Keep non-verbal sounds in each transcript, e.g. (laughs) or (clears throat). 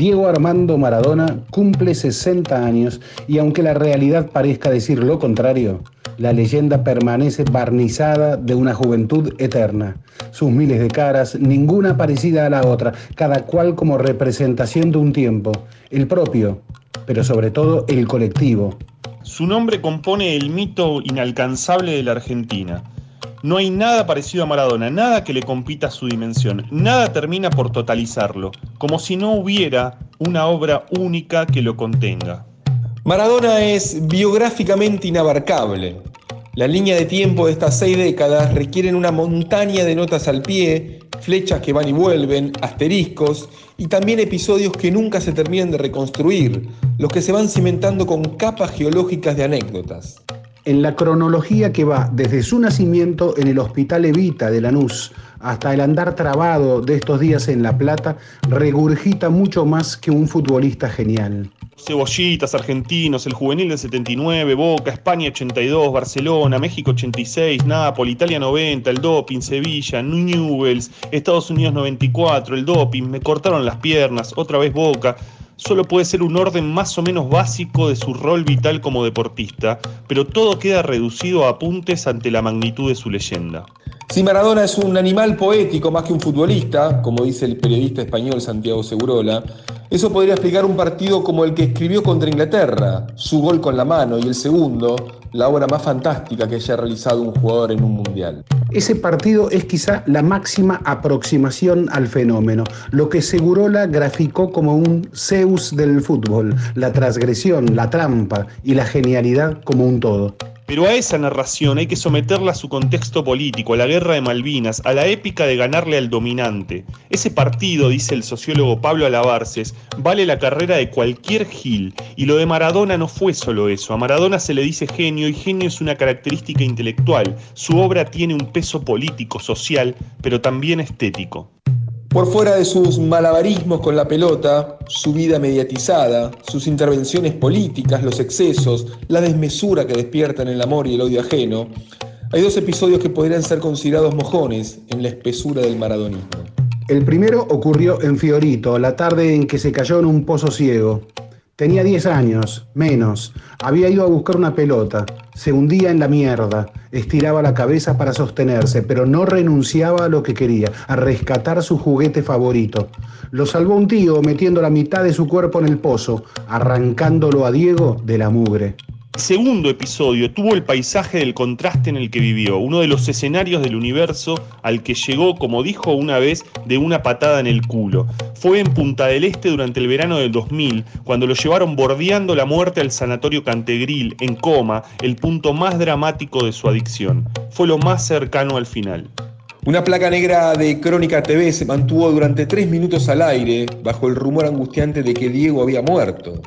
Diego Armando Maradona cumple 60 años y aunque la realidad parezca decir lo contrario, la leyenda permanece barnizada de una juventud eterna. Sus miles de caras, ninguna parecida a la otra, cada cual como representación de un tiempo, el propio, pero sobre todo el colectivo. Su nombre compone el mito inalcanzable de la Argentina no hay nada parecido a Maradona, nada que le compita su dimensión, nada termina por totalizarlo, como si no hubiera una obra única que lo contenga. Maradona es biográficamente inabarcable. La línea de tiempo de estas seis décadas requieren una montaña de notas al pie, flechas que van y vuelven, asteriscos y también episodios que nunca se terminan de reconstruir, los que se van cimentando con capas geológicas de anécdotas en la cronología que va desde su nacimiento en el Hospital Evita de Lanús hasta el andar trabado de estos días en La Plata, regurgita mucho más que un futbolista genial. Cebollitas, Argentinos, el Juvenil del 79, Boca, España 82, Barcelona, México 86, Nápoles, Italia 90, el doping, Sevilla, Newells, Estados Unidos 94, el doping, me cortaron las piernas, otra vez Boca solo puede ser un orden más o menos básico de su rol vital como deportista, pero todo queda reducido a apuntes ante la magnitud de su leyenda. Si Maradona es un animal poético más que un futbolista, como dice el periodista español Santiago Segurola, eso podría explicar un partido como el que escribió contra Inglaterra, su gol con la mano y el segundo, la obra más fantástica que haya realizado un jugador en un mundial. Ese partido es quizá la máxima aproximación al fenómeno, lo que Segurola graficó como un Zeus del fútbol, la transgresión, la trampa y la genialidad como un todo. Pero a esa narración hay que someterla a su contexto político, a la guerra de Malvinas, a la épica de ganarle al dominante. Ese partido, dice el sociólogo Pablo Alabarces, vale la carrera de cualquier Gil. Y lo de Maradona no fue solo eso. A Maradona se le dice genio y genio es una característica intelectual. Su obra tiene un peso político, social, pero también estético. Por fuera de sus malabarismos con la pelota, su vida mediatizada, sus intervenciones políticas, los excesos, la desmesura que despiertan el amor y el odio ajeno, hay dos episodios que podrían ser considerados mojones en la espesura del maradonismo. El primero ocurrió en Fiorito, la tarde en que se cayó en un pozo ciego. Tenía 10 años, menos. Había ido a buscar una pelota. Se hundía en la mierda. Estiraba la cabeza para sostenerse, pero no renunciaba a lo que quería, a rescatar su juguete favorito. Lo salvó un tío metiendo la mitad de su cuerpo en el pozo, arrancándolo a Diego de la mugre segundo episodio tuvo el paisaje del contraste en el que vivió, uno de los escenarios del universo al que llegó, como dijo una vez, de una patada en el culo. Fue en Punta del Este durante el verano del 2000, cuando lo llevaron bordeando la muerte al sanatorio Cantegril, en coma, el punto más dramático de su adicción. Fue lo más cercano al final. Una placa negra de Crónica TV se mantuvo durante tres minutos al aire, bajo el rumor angustiante de que Diego había muerto.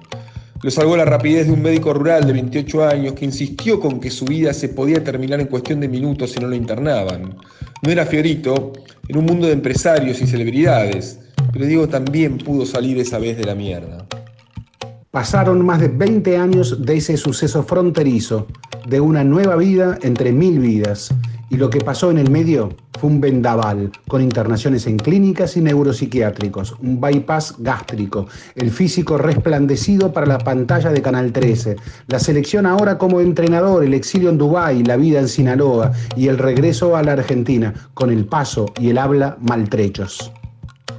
Lo salvó la rapidez de un médico rural de 28 años que insistió con que su vida se podía terminar en cuestión de minutos si no lo internaban. No era Fiorito, en un mundo de empresarios y celebridades, pero Diego también pudo salir esa vez de la mierda. Pasaron más de 20 años de ese suceso fronterizo, de una nueva vida entre mil vidas, y lo que pasó en el medio fue un vendaval, con internaciones en clínicas y neuropsiquiátricos, un bypass gástrico, el físico resplandecido para la pantalla de Canal 13, la selección ahora como entrenador, el exilio en Dubái, la vida en Sinaloa y el regreso a la Argentina, con el paso y el habla maltrechos.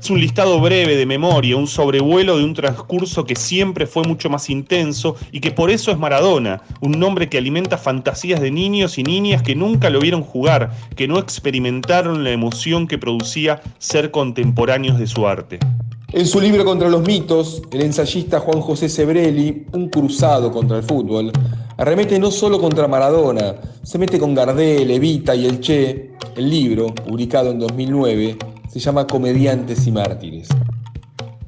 Es un listado breve de memoria, un sobrevuelo de un transcurso que siempre fue mucho más intenso y que por eso es Maradona, un nombre que alimenta fantasías de niños y niñas que nunca lo vieron jugar, que no experimentaron la emoción que producía ser contemporáneos de su arte. En su libro Contra los mitos, el ensayista Juan José Sebrelli, un cruzado contra el fútbol, arremete no solo contra Maradona, se mete con Gardel, Evita y el Che. El libro, publicado en 2009, se llama Comediantes y Mártires.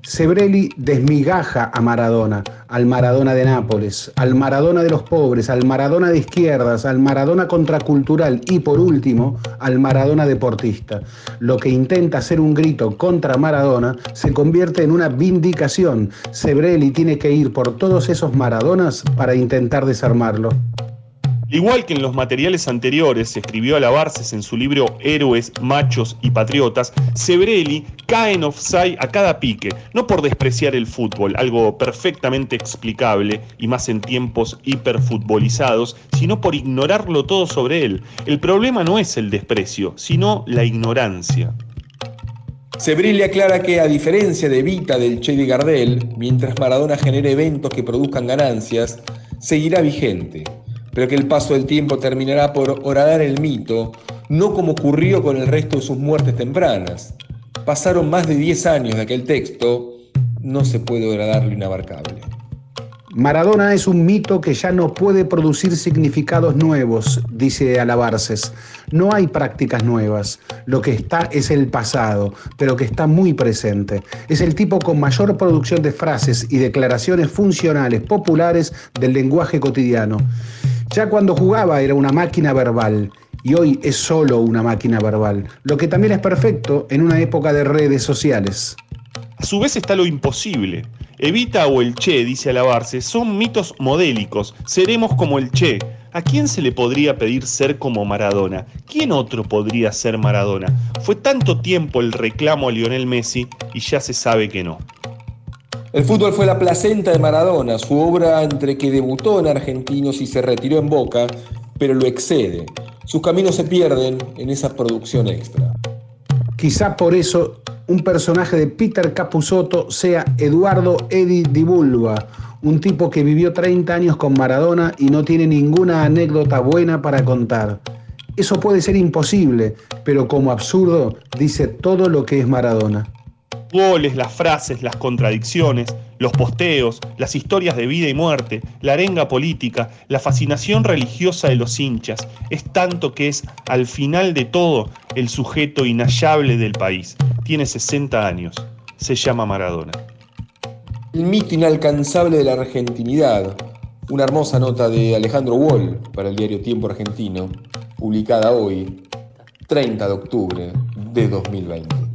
Sebrelli desmigaja a Maradona, al Maradona de Nápoles, al Maradona de los pobres, al Maradona de izquierdas, al Maradona contracultural y por último al Maradona deportista. Lo que intenta ser un grito contra Maradona se convierte en una vindicación. Sebrelli tiene que ir por todos esos Maradonas para intentar desarmarlo. Igual que en los materiales anteriores escribió a en su libro Héroes, Machos y Patriotas, Sebrelli cae en offside a cada pique, no por despreciar el fútbol, algo perfectamente explicable y más en tiempos hiperfutbolizados, sino por ignorarlo todo sobre él. El problema no es el desprecio, sino la ignorancia. Sebrelli aclara que, a diferencia de Vita del Che de Gardel, mientras Maradona genere eventos que produzcan ganancias, seguirá vigente pero que el paso del tiempo terminará por horadar el mito, no como ocurrió con el resto de sus muertes tempranas. Pasaron más de 10 años de aquel texto, no se puede horadar inabarcable. Maradona es un mito que ya no puede producir significados nuevos, dice Alabarces. No hay prácticas nuevas. Lo que está es el pasado, pero que está muy presente. Es el tipo con mayor producción de frases y declaraciones funcionales populares del lenguaje cotidiano. Ya cuando jugaba era una máquina verbal y hoy es solo una máquina verbal, lo que también es perfecto en una época de redes sociales. A su vez está lo imposible. Evita o el Che, dice Alabarse, son mitos modélicos. Seremos como el Che. ¿A quién se le podría pedir ser como Maradona? ¿Quién otro podría ser Maradona? Fue tanto tiempo el reclamo a Lionel Messi y ya se sabe que no. El fútbol fue la placenta de Maradona, su obra entre que debutó en Argentinos y se retiró en Boca, pero lo excede. Sus caminos se pierden en esa producción extra. Quizá por eso un personaje de Peter Capusotto sea Eduardo Edi Di Bulba, un tipo que vivió 30 años con Maradona y no tiene ninguna anécdota buena para contar. Eso puede ser imposible, pero como absurdo dice todo lo que es Maradona goles, las frases, las contradicciones, los posteos, las historias de vida y muerte, la arenga política, la fascinación religiosa de los hinchas, es tanto que es, al final de todo, el sujeto inhallable del país. Tiene 60 años. Se llama Maradona. El mito inalcanzable de la argentinidad. Una hermosa nota de Alejandro Wall para el diario Tiempo Argentino, publicada hoy, 30 de octubre de 2020.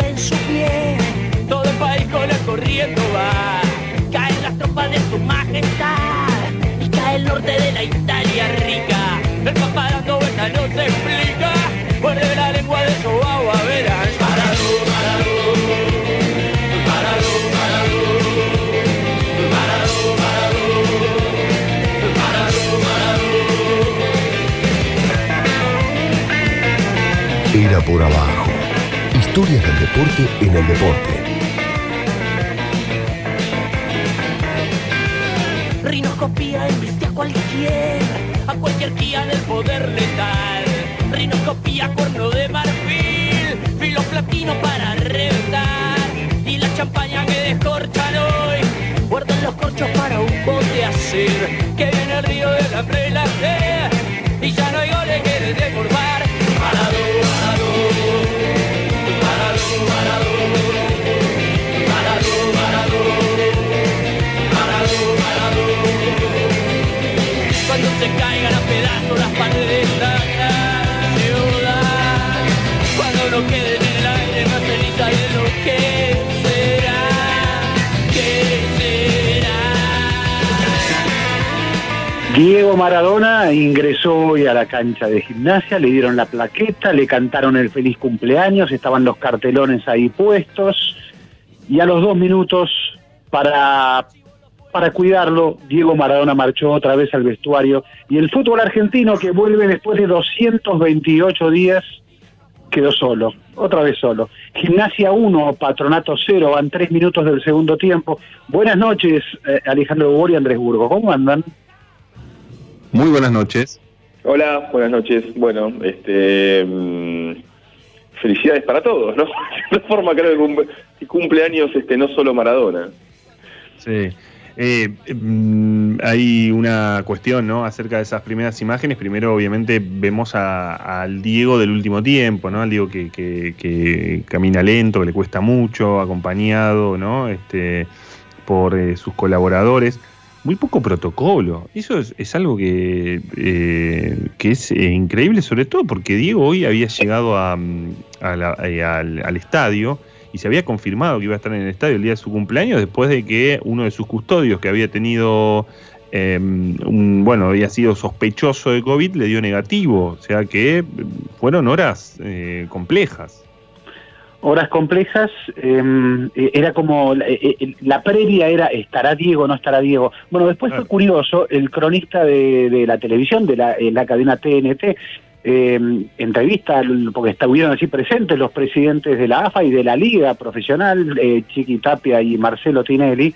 En su pie todo el país con el corriendo va. Caen las tropas de su majestad y cae el norte de la Italia rica. El vueltas no se explica, Historias del deporte en el deporte. Rinoscopía embiste a cualquier, a cualquier guía del poder letal. Rinoscopía cuerno de marfil, filo platino para reventar. Y la champaña que descorchan hoy, guarden los corchos para un bote hacer. Que viene el río de la prelaje, y ya no hay goles que desbordar. Parado, Diego Maradona ingresó hoy a la cancha de gimnasia, le dieron la plaqueta, le cantaron el feliz cumpleaños, estaban los cartelones ahí puestos. Y a los dos minutos para para cuidarlo, Diego Maradona marchó otra vez al vestuario y el fútbol argentino que vuelve después de 228 días quedó solo, otra vez solo. Gimnasia 1, Patronato 0, van tres minutos del segundo tiempo. Buenas noches, eh, Alejandro Bori y Andrés Burgo, ¿cómo andan? Muy buenas noches. Hola, buenas noches. Bueno, este mm, felicidades para todos, ¿no? (laughs) De forma creo que cumple, años este, no solo Maradona. Sí. Eh, mm, hay una cuestión ¿no? acerca de esas primeras imágenes. Primero, obviamente, vemos al Diego del último tiempo, ¿no? Al Diego que, camina lento, que le cuesta mucho, acompañado, ¿no? Este, por eh, sus colaboradores. Muy poco protocolo. Eso es, algo que, que es increíble, sobre todo porque Diego hoy había llegado a, mm, al, estadio y se había confirmado que iba a estar en el estadio el día de su cumpleaños después de que uno de sus custodios que había tenido un, bueno, había sido sospechoso de COVID, le dio negativo, o sea que fueron horas complejas. Horas complejas, em, e, era como, e, e, la, previa era, ¿estará Diego o no estará Diego? Bueno, después fue curioso, el cronista de, la televisión, de la, cadena TNT, em, entrevista, porque estuvieron así presentes los presidentes de la AFA y de la Liga Profesional, eh, Chiqui Tapia y Marcelo Tinelli,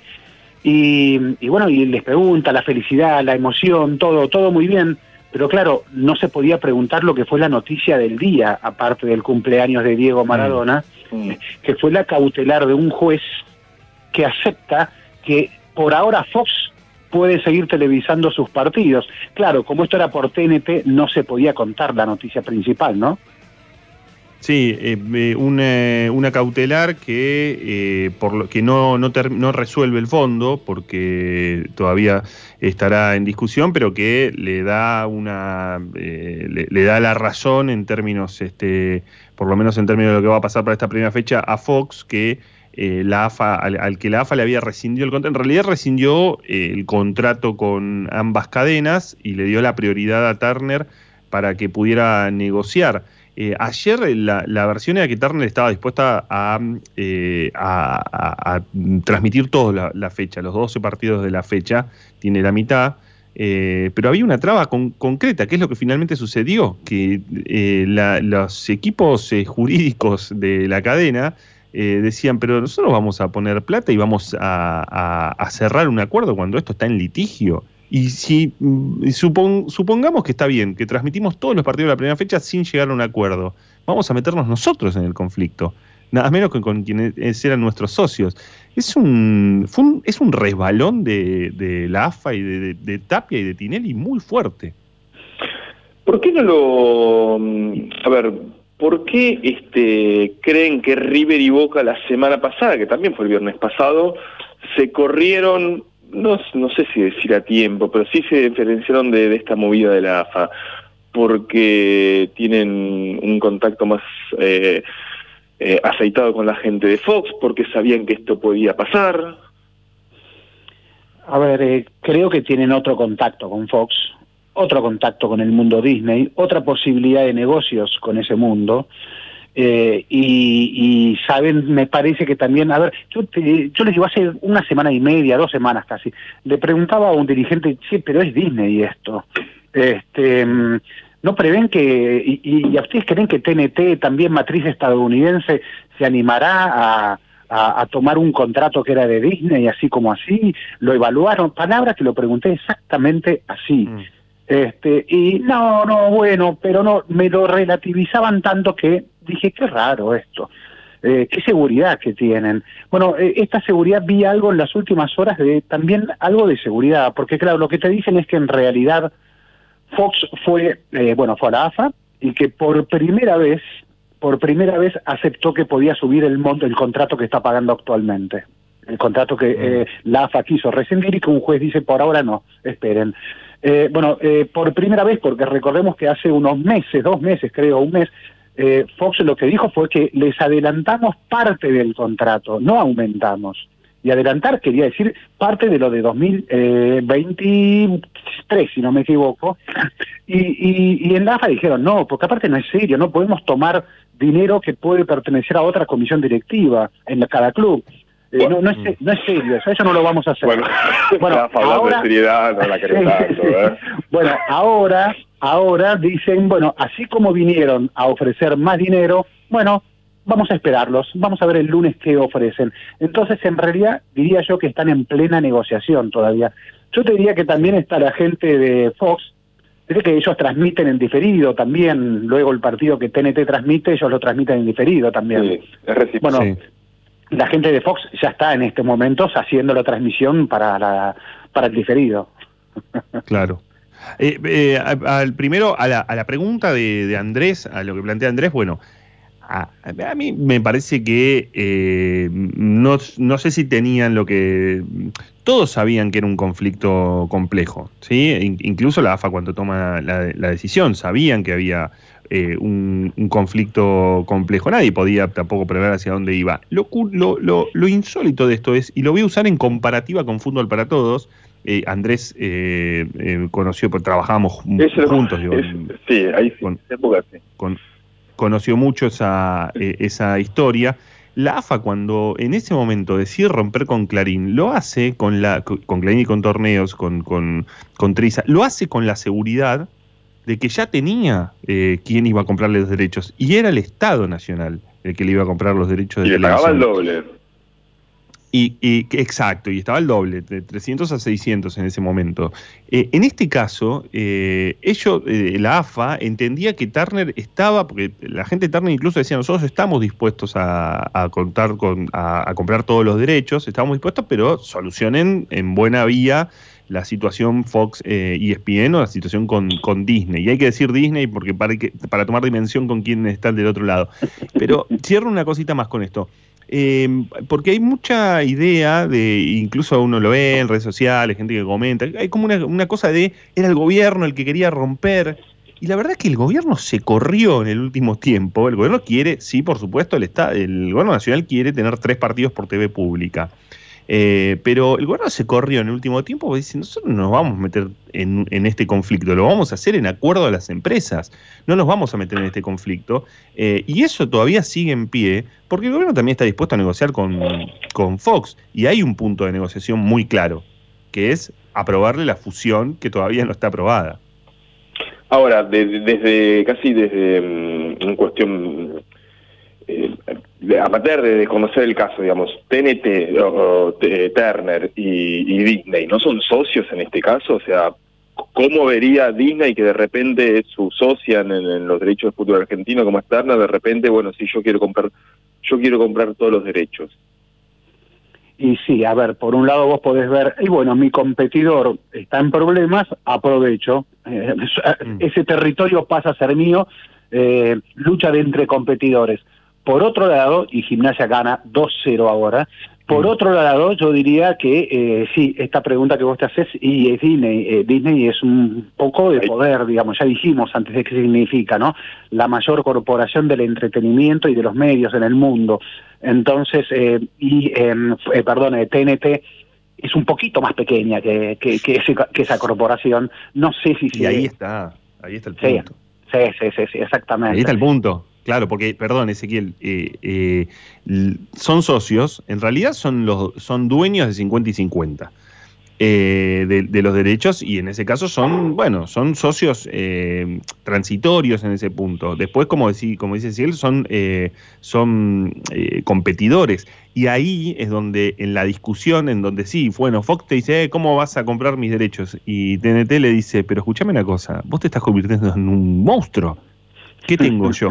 y, y bueno, y les pregunta la felicidad, la emoción, todo, todo muy bien. Pero claro, no se podía preguntar lo que fue la noticia del día, aparte del cumpleaños de Diego Maradona, mm. que fue la cautelar de un juez que acepta que por ahora Fox puede seguir televisando sus partidos. Claro, como esto era por TNT, no se podía contar la noticia principal, ¿no? Sí, eh, una, cautelar que, eh, por lo, que no, no, no, resuelve el fondo, porque todavía estará en discusión, pero que le da una eh, le, da la razón en términos, este, por lo menos en términos de lo que va a pasar para esta primera fecha, a Fox, que la AFA, al, que la AFA le había rescindido el contrato, en realidad rescindió el contrato con ambas cadenas y le dio la prioridad a Turner para que pudiera negociar. Eh, ayer la, versión era que Turner estaba dispuesta a, eh, transmitir toda la, fecha, los 12 partidos de la fecha, tiene la mitad, eh, pero había una traba concreta, que es lo que finalmente sucedió, que los equipos jurídicos de la cadena decían, pero nosotros vamos a poner plata y vamos a cerrar un acuerdo cuando esto está en litigio. Y si mm, supongamos que está bien, que transmitimos todos los partidos de la primera fecha sin llegar a un acuerdo, vamos a meternos nosotros en el conflicto, nada menos que con quienes eran nuestros socios. Es un, es un resbalón de, la AFA y de, Tapia y de Tinelli muy fuerte. ¿Por qué no lo... Mm, a ver, ¿por qué este, creen que River y Boca la semana pasada, que también fue el viernes pasado, se corrieron no, no sé si decir a tiempo, pero sí se diferenciaron de, esta movida de la AFA, porque tienen un contacto más eh, eh, aceitado con la gente de Fox, porque sabían que esto podía pasar. A ver, eh, creo que tienen otro contacto con Fox, otro contacto con el mundo Disney, otra posibilidad de negocios con ese mundo. Eh, y, saben, me parece que también, a ver, yo, yo les digo hace una semana y media, dos semanas casi, le preguntaba a un dirigente, sí, pero es Disney esto. Este, mm, ¿No prevén que, y, a ustedes creen que TNT, también matriz estadounidense, se animará a, a, tomar un contrato que era de Disney, así como así? ¿Lo evaluaron? Palabras que lo pregunté exactamente así. Mm. Este, y no, no, bueno, pero no, me lo relativizaban tanto que dije, qué raro esto. Eh, qué seguridad que tienen. Bueno, eh, esta seguridad vi algo en las últimas horas de también algo de seguridad, porque claro, lo que te dicen es que en realidad Fox fue, eh, bueno, fue a la AFA y que por primera vez, por primera vez aceptó que podía subir el monto, el contrato que está pagando actualmente. El contrato que mm. la AFA quiso rescindir y que un juez dice, por ahora no, esperen. Bueno, por primera vez, porque recordemos que hace unos meses, dos meses creo, un mes, eh, Fox lo que dijo fue que les adelantamos parte del contrato, no aumentamos. Y adelantar quería decir parte de lo de 2023, si no me equivoco. Y, y, en la AFA dijeron, no, porque aparte no es serio, no podemos tomar dinero que puede pertenecer a otra comisión directiva en cada club. Eh, no, no, es, no es serio, eso, no lo vamos a hacer. Bueno, (laughs) bueno (laughs) ahora, de seriedad no la (laughs) ¿eh? bueno, ahora ahora dicen, bueno, así como vinieron a ofrecer más dinero, bueno, vamos a esperarlos, vamos a ver el lunes qué ofrecen. Entonces, en realidad, diría yo que están en plena negociación todavía. Yo te diría que también está la gente de Fox, dice que ellos transmiten en diferido también, luego el partido que TNT transmite, ellos lo transmiten en diferido también. Sí, es bueno, la gente de Fox ya está en este momento haciendo la transmisión para, la, para el diferido. (laughs) Claro. Eh, eh, al primero, a la, a la pregunta de, Andrés, a lo que plantea Andrés, bueno, A, a mí me parece que eh, no, no, sé si tenían lo que... Todos sabían que era un conflicto complejo, ¿sí? incluso la AFA cuando toma la, la decisión, sabían que había eh, un, un, conflicto complejo. Nadie podía tampoco prever hacia dónde iba. Lo, lo, lo, lo, insólito de esto es, y lo voy a usar en comparativa con Fútbol para Todos, eh, Andrés eh, conoció, pues trabajábamos juntos. Digo, es, sí, ahí sí, con, época sí. Con, conoció mucho esa, esa historia. La AFA cuando en ese momento decide romper con Clarín, lo hace con la con Clarín y con torneos, con, con, con Triza, lo hace con la seguridad de que ya tenía eh, quién iba a comprarle los derechos y era el Estado Nacional el que le iba a comprar los derechos de y le pagaba el doble. Y, y, exacto, y estaba el doble, de 300 a 600 en ese momento. Eh, en este caso, eh, ellos, eh, la AFA, entendía que Turner estaba, porque la gente de Turner incluso decía, nosotros estamos dispuestos a, a contar con, a, a, comprar todos los derechos, estamos dispuestos, pero solucionen en buena vía la situación Fox eh, ESPN o la situación con, con, Disney. Y hay que decir Disney porque para, que, para tomar dimensión con quién está del otro lado. Pero (laughs) cierro una cosita más con esto. Eh, porque hay mucha idea de, incluso uno lo ve en redes sociales, gente que comenta, hay como una, una, cosa de, era el gobierno el que quería romper, y la verdad es que el gobierno se corrió en el último tiempo, el gobierno quiere, sí, por supuesto, el, estado, el gobierno nacional quiere tener tres partidos por TV pública. Eh, pero el gobierno se corrió en el último tiempo porque dice, nosotros no nos vamos a meter en, en, este conflicto, lo vamos a hacer en acuerdo a las empresas, no nos vamos a meter en este conflicto. Eh, y eso todavía sigue en pie, porque el gobierno también está dispuesto a negociar con, con Fox, y hay un punto de negociación muy claro, que es aprobarle la fusión que todavía no está aprobada. Ahora, desde, desde casi desde um, cuestión eh, a partir de conocer el caso, digamos, TNT, o, o, Turner y, y, Disney, ¿no son socios en este caso? O sea, ¿cómo vería Disney que de repente es su socia en, en, los derechos de fútbol argentino como es Turner? De repente, bueno, si yo quiero comprar, yo quiero comprar todos los derechos. Y sí, a ver, por un lado vos podés ver, y bueno, mi competidor está en problemas, aprovecho, eh, (laughs) ese territorio pasa a ser mío, eh, lucha de entre competidores. Por otro lado, y Gimnasia gana 2-0 ahora, por otro lado, yo diría que eh, sí, esta pregunta que vos te haces, y es Disney, eh, Disney es un poco de poder, digamos, ya dijimos antes de qué significa, ¿no? La mayor corporación del entretenimiento y de los medios en el mundo. Entonces, eh, y, em, perdón, TNT es un poquito más pequeña que, que, que, ese, que esa corporación. No sé si... Y se... ahí está, ahí está el punto. Sí, sí, sí, sí, exactamente. Ahí está el punto. Claro, porque, perdón, Ezequiel, eh, eh, son socios, en realidad son, los, son dueños de 50 y 50 eh, de, los derechos y en ese caso son, bueno, son socios eh, transitorios en ese punto. Después, como, decí, como dice Ezequiel, son, son competidores. Y ahí es donde, en la discusión, en donde sí, bueno, Fox te dice, ¿cómo vas a comprar mis derechos? Y TNT le dice, pero escúchame una cosa, vos te estás convirtiendo en un monstruo. ¿Qué tengo yo?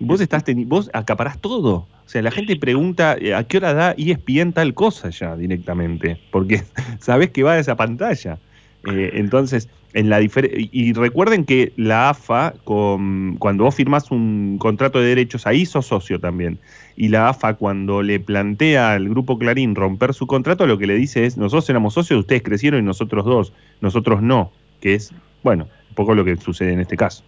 Vos estás vos acaparás todo. O sea, la gente pregunta eh, a qué hora da ESPN tal cosa ya directamente, porque (laughs) sabés que va a esa pantalla. Eh, entonces, en la y recuerden que la AFA, cuando vos firmás un contrato de derechos, ahí sos socio también. Y la AFA, cuando le plantea al grupo Clarín romper su contrato, lo que le dice es: nosotros éramos socios, ustedes crecieron y nosotros dos, nosotros no. Que es, bueno, un poco lo que sucede en este caso.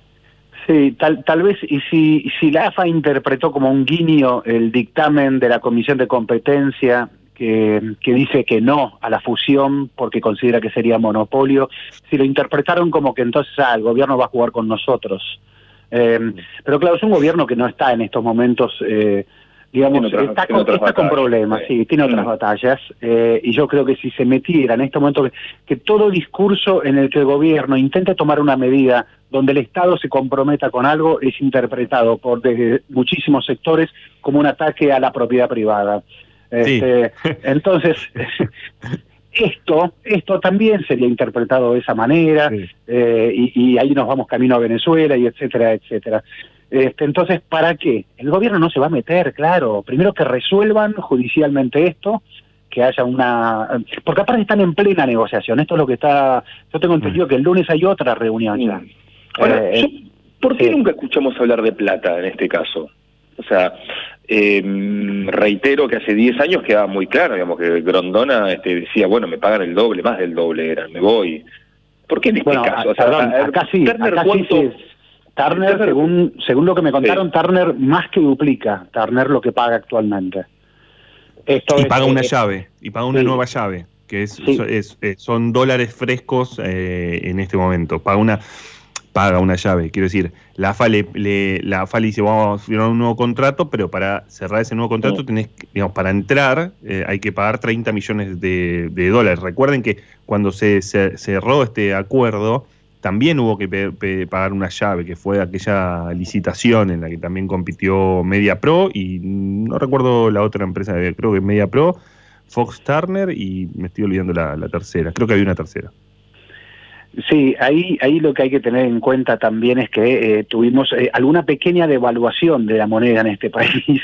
Sí, tal, tal vez, y si, si la AFA interpretó como un guiño el dictamen de la Comisión de Competencia que, que, dice que no a la fusión porque considera que sería monopolio, si lo interpretaron como que entonces ah, el gobierno va a jugar con nosotros. Eh, pero claro, es un gobierno que no está en estos momentos... Eh, digamos, otras, está, con, está con, problemas, sí, tiene otras mm. batallas, eh, y yo creo que si se metiera en este momento, que, que, todo discurso en el que el gobierno intente tomar una medida donde el Estado se comprometa con algo es interpretado por desde muchísimos sectores como un ataque a la propiedad privada. Sí. Este, (laughs) entonces, (laughs) esto, esto también sería interpretado de esa manera, sí. eh, y, y ahí nos vamos camino a Venezuela, y etcétera, etcétera. Este, entonces, ¿para qué? El gobierno no se va a meter, claro. Primero que resuelvan judicialmente esto, que haya una... Porque aparte están en plena negociación. Esto es lo que está... Yo tengo entendido que el lunes hay otra reunión ya. Ahora, eh, ¿por qué sí. nunca escuchamos hablar de plata en este caso? O sea, eh, reitero que hace 10 años quedaba muy claro, digamos, que Grondona este, decía, bueno, me pagan el doble, más del doble era, me voy. ¿Por qué en este Bueno, caso? O sea, perdón, ver, acá sí, Turner, acá sí ¿cuánto- se- Turner, Turner- según, según lo que me contaron, Sí. Turner más que duplica Turner lo que paga actualmente. Esto Y es, paga una llave, y paga una sí. nueva llave, que es, Sí. es- es- son dólares frescos eh, en este momento. Paga una, paga una llave. Quiero decir, la AFA le, le- la AFA le dice, vamos a firmar un nuevo contrato, pero para cerrar ese nuevo contrato Sí. tenés, que- digamos, para entrar eh, hay que pagar 30 millones de, de dólares. Recuerden que cuando se, se cerró este acuerdo, también hubo que pe- pe- pagar una llave, que fue aquella licitación en la que también compitió Media Pro y no recuerdo la otra empresa, creo que Media Pro, Fox Turner y me estoy olvidando la, la tercera, creo que había una tercera. Sí, ahí, ahí lo que hay que tener en cuenta también es que eh, tuvimos eh, alguna pequeña devaluación de la moneda en este (laughs) país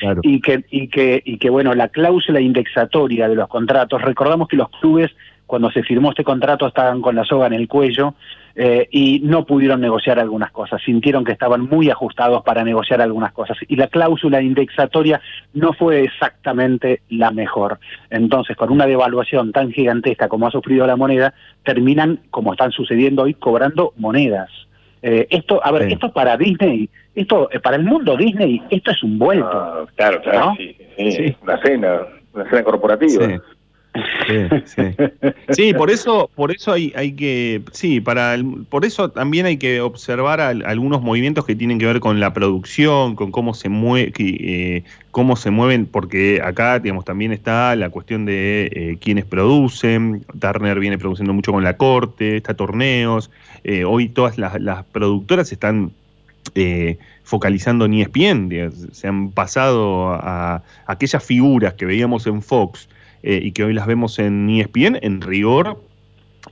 Claro. y que, y que, y que bueno, la cláusula indexatoria de los contratos, recordamos que los clubes cuando se firmó este contrato estaban con la soga en el cuello eh, y no pudieron negociar algunas cosas, sintieron que estaban muy ajustados para negociar algunas cosas y la cláusula indexatoria no fue exactamente la mejor. Entonces, con una devaluación tan gigantesca como ha sufrido la moneda, terminan, como están sucediendo hoy, cobrando monedas. Eh, esto, a ver, Sí. esto para Disney, esto eh, para el mundo Disney, esto es un vuelto. Ah, claro, claro, ¿No? sí, sí, Sí. Una cena, una cena corporativa. Sí. Sí, sí. (laughs) Por eso, por eso hay, hay que, sí, para el- por eso también hay que observar al- algunos movimientos que tienen que ver con la producción, con cómo se mueve, eh, cómo se mueven, porque acá, digamos, también está la cuestión de eh, quiénes producen. Turner viene produciendo mucho con la corte, está torneos. eh, hoy todas las, las productoras están eh, focalizando en ESPN, se han pasado a, a aquellas figuras que veíamos en Fox eh, y que hoy las vemos en ESPN, en rigor,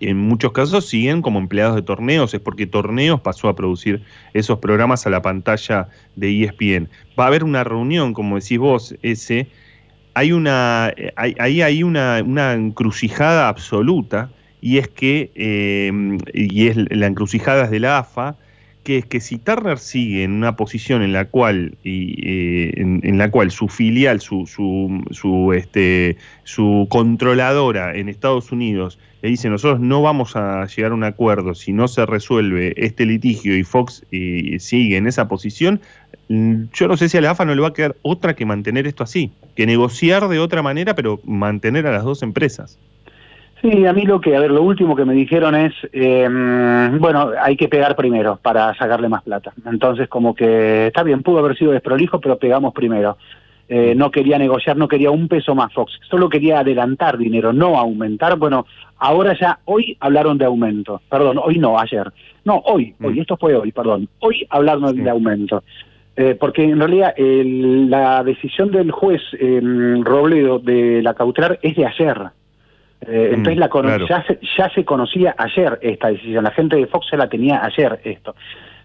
en muchos casos siguen como empleados de torneos, es porque Torneos pasó a producir esos programas a la pantalla de ESPN. Va a haber una reunión, como decís vos, ese, hay una, eh, hay- ahí hay una, una encrucijada absoluta, y es que, eh, y es la encrucijada es de la AFA, que es que si Turner sigue en una posición en la cual, y, eh, en, la cual su filial, su, su, su, este, su controladora en Estados Unidos le dice nosotros no vamos a llegar a un acuerdo si no se resuelve este litigio y Fox eh, sigue en esa posición, yo no sé si a la AFA no le va a quedar otra que mantener esto así, que negociar de otra manera, pero mantener a las dos empresas. Sí, a mí lo que, a ver, lo último que me dijeron es, eh, bueno, hay que pegar primero para sacarle más plata. Entonces, como que está bien, pudo haber sido desprolijo, pero pegamos primero. Eh, no quería negociar, no quería un peso más Fox, solo quería adelantar dinero, no aumentar. Bueno, ahora ya, hoy hablaron de aumento, perdón, hoy no, ayer. No, hoy, hoy, Mm. esto fue hoy, perdón. Hoy hablaron Sí. de aumento. Eh, porque en realidad el- la decisión del juez eh, Robledo de la cautelar es de ayer. Eh, Mm, entonces la cono- claro. ya, se, ya se conocía ayer esta decisión, la gente de Fox se la tenía ayer esto.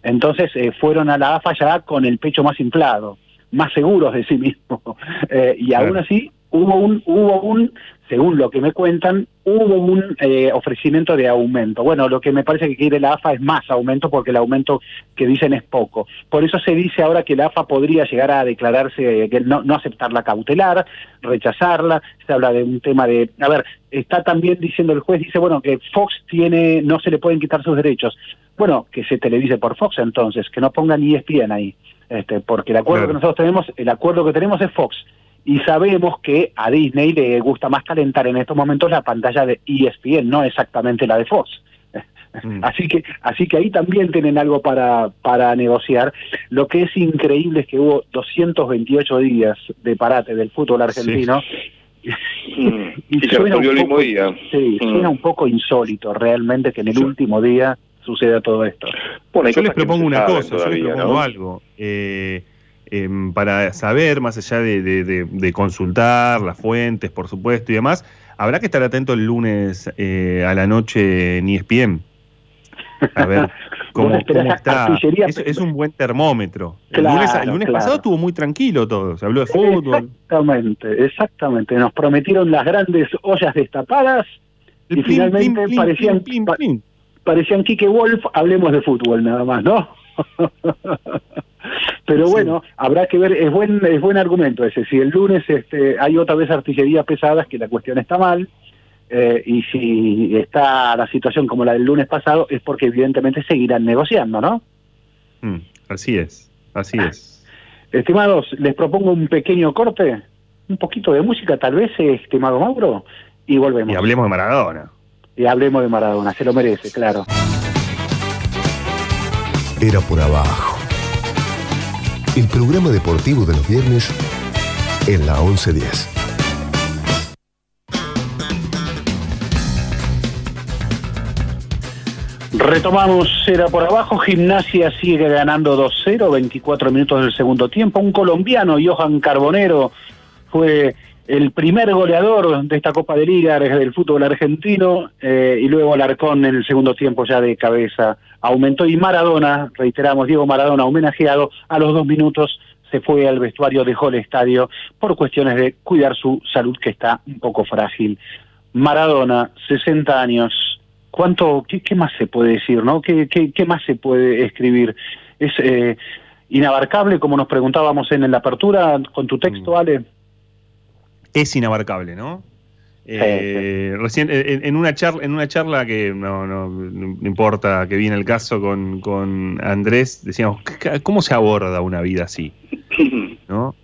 Entonces eh, fueron a la AFA ya con el pecho más inflado, más seguros de sí mismos. (laughs) Eh, y aún Claro. así hubo un, hubo un, según lo que me cuentan, hubo un eh, ofrecimiento de aumento. Bueno, lo que me parece que quiere la AFA es más aumento porque el aumento que dicen es poco. Por eso se dice ahora que la AFA podría llegar a declararse, eh, que no, no aceptar la cautelar, rechazarla. Se habla de un tema de, a ver, está también diciendo el juez, dice, bueno, que Fox tiene, no se le pueden quitar sus derechos. Bueno, que se televise por Fox entonces, que no pongan E ESPN ahí. Este, porque el acuerdo Claro. que nosotros tenemos, el acuerdo que tenemos es Fox. Y sabemos que a Disney le gusta más calentar en estos momentos la pantalla de ESPN, no exactamente la de Fox. Mm. (laughs) Así que, así que ahí también tienen algo para, para negociar. Lo que es increíble es que hubo 228 días de parate del fútbol argentino. Mm. (laughs) Y se suena resolvió un el mismo poco- día. Sí, Mm. suena un poco insólito realmente que en el Sí. último día suceda todo esto. Bueno, Yo les propongo una cosa, yo les todavía, propongo ¿no? algo. Eh, em, para saber, más allá de, de- de- de consultar las fuentes, por supuesto, y demás, habrá que estar atento el lunes eh, a la noche en ESPN. A ver (laughs) cómo, cómo está. Es, es un buen termómetro. El Claro, lunes, el lunes claro. pasado estuvo muy tranquilo todo. Se habló de fútbol. Exactamente, exactamente. Nos prometieron las grandes ollas destapadas El y finalmente parecían, pa- parecían Quique Wolf, hablemos de fútbol nada más, ¿no? (laughs) Pero bueno, habrá que ver, es buen, es buen argumento ese. Si el lunes este, hay otra vez artillería pesada, es que la cuestión está mal. Eh, y si está la situación como la del lunes pasado, es porque evidentemente seguirán negociando, ¿no? Mm, así es, así es. Estimados, les propongo un pequeño corte, un poquito de música, tal vez, estimado Mauro, y volvemos. Y hablemos de Maradona. Y hablemos de Maradona, se lo merece, claro. Era por abajo. El programa deportivo de los viernes en la 1110. Retomamos, era por abajo, Gimnasia sigue ganando 2-0, 24 minutos del segundo tiempo. Un colombiano, Johan Carbonero, fue el primer goleador de esta Copa de Liga del fútbol argentino eh, y luego Alarcón en el segundo tiempo ya de cabeza aumentó y Maradona, reiteramos, Diego Maradona homenajeado a los dos minutos se fue al vestuario, dejó el estadio por cuestiones de cuidar su salud que está un poco frágil. Maradona, 60 años, ¿cuánto, qué, qué más se puede decir, no? ¿Qué, qué, qué más se puede escribir? Es eh, inabarcable, como nos preguntábamos en, la apertura con tu texto, Ale es inabarcable, ¿no? Eh, recién en, una charla, en una charla que no, no, no importa que viene el caso con, con, Andrés, decíamos, ¿cómo se aborda una vida así? (clears throat) ¿No?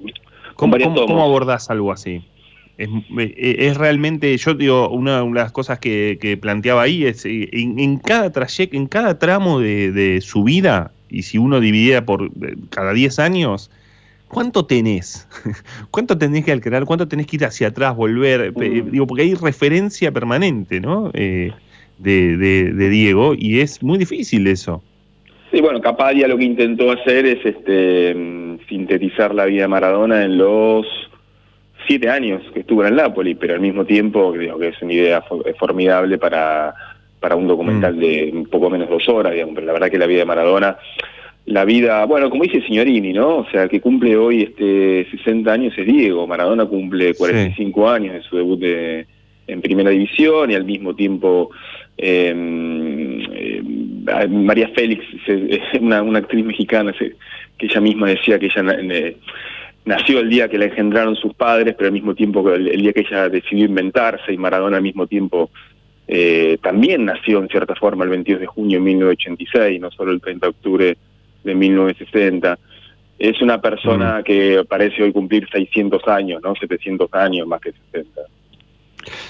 ¿Cómo, cómo, abordás algo así? Es, es, realmente, yo digo, una, de las cosas que, que planteaba ahí es eh, en, en cada trayecto, en cada tramo de, de, su vida, y si uno dividía por eh, cada 10 años, ¿cuánto tenés? (laughs) ¿Cuánto tenés que alquilar? ¿Cuánto tenés que ir hacia atrás, volver? Mm. Digo, porque hay referencia permanente, ¿no? Eh, de, de, Diego, y es muy difícil eso. Sí, bueno, Capadia lo que intentó hacer es este mm, sintetizar la vida de Maradona en los siete años que estuvo en el Napoli, pero al mismo tiempo creo que es una idea formidable para, para un documental mm. de un poco menos de dos horas, digamos, pero la verdad que la vida de Maradona la vida, bueno, como dice Signorini, ¿no? O sea, que cumple hoy este 60 años es Diego, Maradona cumple 45 años de su debut en Primera División y al mismo tiempo em, eh, María Félix, (laughs) una, una actriz mexicana que ella misma decía que ella eh, nació el día que la engendraron sus padres, pero al mismo tiempo el, el día que ella decidió inventarse y Maradona al mismo tiempo eh, también nació en cierta forma el 22 de junio de 1986, no solo el 30 de octubre de 1960. Es una persona mm. que parece hoy cumplir 600 años, ¿no? 700 años más que 60.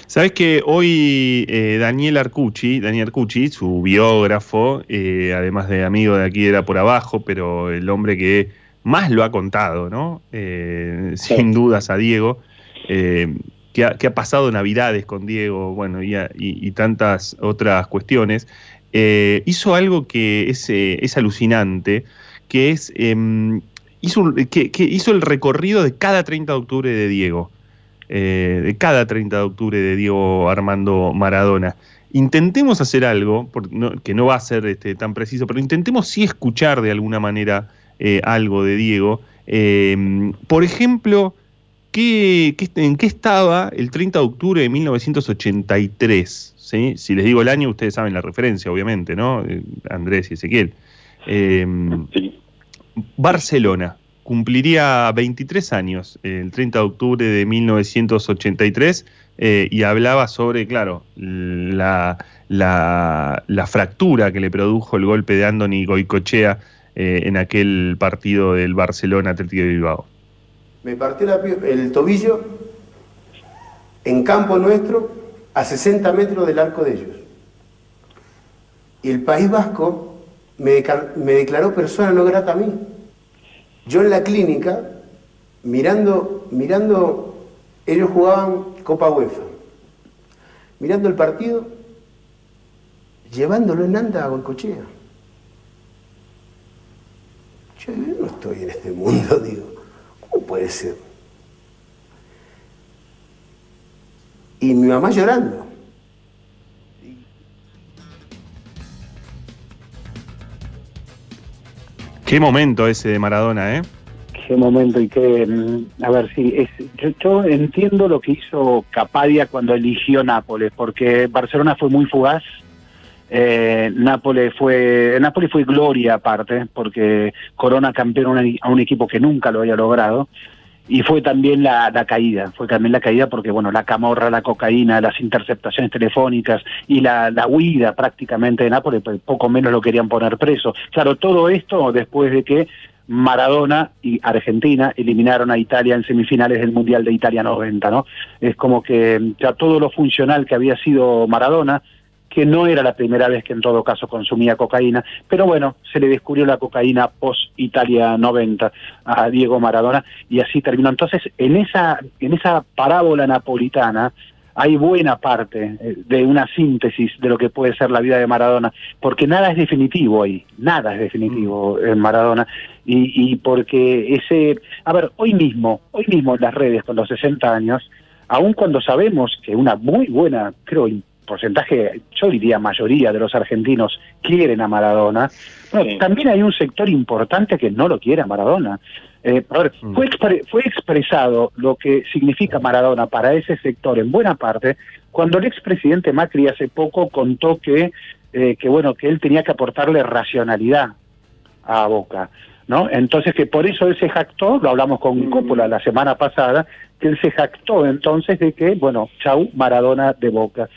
Sabes que hoy eh, Daniel Arcucci, Daniel Arcucci, su biógrafo, eh, además de amigo de aquí era por abajo, pero el hombre que más lo ha contado, ¿no? Eh, sin dudas a Diego, que ha, que, ha, pasado navidades con Diego, bueno, y, y tantas otras cuestiones. Eh, hizo algo que es, eh, alucinante, que es em, hizo, que, hizo el recorrido de cada 30 de octubre de Diego, eh, de cada 30 de octubre de Diego Armando Maradona. Intentemos hacer algo, que no va a ser este, tan preciso, pero intentemos sí escuchar de alguna manera algo de Diego. Em, por ejemplo, ¿qué, en qué estaba el 30 de octubre de 1983? Si les digo el año, ustedes saben la referencia, obviamente, ¿no? Eh, Andrés y Ezequiel. Em, Barcelona cumpliría 23 años el 30 de octubre de 1983 eh, y hablaba sobre, claro, la, la, fractura que le produjo el golpe de Andoni Goicochea eh, en aquel partido del Barcelona Atlético de Bilbao. Me partió el tobillo en campo nuestro a 60 metros del arco de ellos. Y el País Vasco me, declaró persona no grata a mí. Yo en la clínica, mirando, mirando, ellos jugaban Copa UEFA, mirando el partido, llevándolo en anda a Golcochea. Yo no estoy en este mundo, (laughs) digo, ¿cómo puede ser? Y mi mamá llorando. Qué momento ese de Maradona, ¿eh? Qué momento y qué... Mm, a ver, sí, es, yo, entiendo lo que hizo Capadia cuando eligió Nápoles, porque Barcelona fue muy fugaz Eh, Nápoles fue Nápoles fue gloria aparte porque Corona campeón a un equipo que nunca lo había logrado y fue también la, caída, fue también la caída porque, bueno, la camorra, la cocaína, las interceptaciones telefónicas y la, la huida prácticamente de Nápoles, pues poco menos lo querían poner preso. Claro, todo esto después de que Maradona y Argentina eliminaron a Italia en semifinales del Mundial de Italia 90, ¿no? Es como que ya todo lo funcional que había sido Maradona, que no era la primera vez que en todo caso consumía cocaína, pero bueno, se le descubrió la cocaína post-Italia 90 a Diego Maradona y así terminó. Entonces, en esa, en esa parábola napolitana hay buena parte eh, de una síntesis de lo que puede ser la vida de Maradona, porque nada es definitivo ahí, nada es definitivo mm. en Maradona, y, y porque ese, a ver, hoy mismo, hoy mismo en las redes con los 60 años, aun cuando sabemos que una muy buena, creo, porcentaje, yo diría mayoría de los argentinos quieren a Maradona, también hay un sector importante que no lo quiere a Maradona. Eh, mm. fue, fue expresado lo que significa Maradona para ese sector en buena parte cuando el expresidente Macri hace poco contó que, eh, que, bueno, que él tenía que aportarle racionalidad a Boca. ¿No? Entonces que por eso él se jactó, lo hablamos con mm. Coppola la semana pasada, que él se jactó entonces de que, bueno, chau, Maradona de Boca.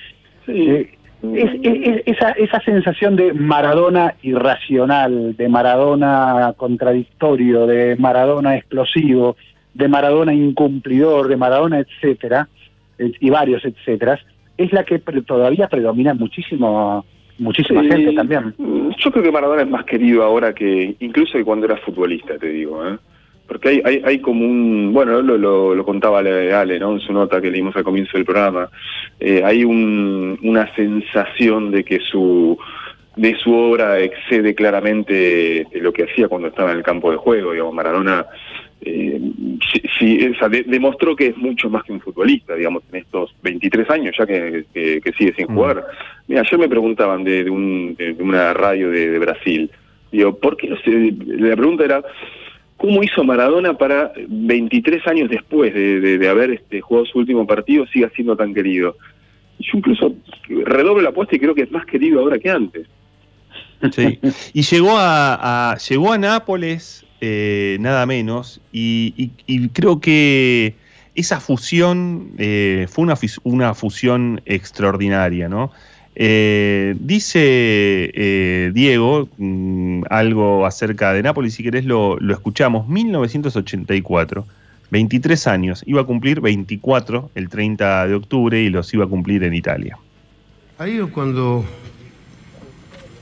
Eh, es, esa, esa sensación de Maradona irracional, de Maradona contradictorio, de Maradona explosivo, de Maradona incumplidor, de Maradona etcétera, y varios etcétera, es la que todavía predomina muchísimo muchísima gente también. Yo creo que Maradona es más querido ahora que incluso que cuando era futbolista, te digo. ¿eh? Porque hay, hay, hay como un, bueno, lo, lo, contaba Ale, ¿no? En su nota que leímos al comienzo del programa, eh, hay un, una sensación de que su de su obra excede claramente lo que hacía cuando estaba en el campo de juego, digamos, Maradona eh, demostró que es mucho más que un futbolista, digamos, en estos 23 años ya que, que, sigue sin mm. jugar. Mira, ayer me preguntaban de, de, un, de una radio de, de Brasil, digo, ¿por qué? La pregunta era, cómo hizo Maradona para 23 años después de, haber este, jugado su último partido siga siendo tan querido. Yo incluso redoblo la apuesta y creo que es más querido ahora que antes. Sí. Y llegó a, llegó a Nápoles, eh, nada menos, y, creo que esa fusión eh, fue una, una fusión extraordinaria, ¿no? Eh, dice eh, Diego mm, algo acerca de Nápoles, si querés lo, lo, escuchamos. 1984, 23 años, iba a cumplir 24 el 30 de octubre y los iba a cumplir en Italia. Ahí cuando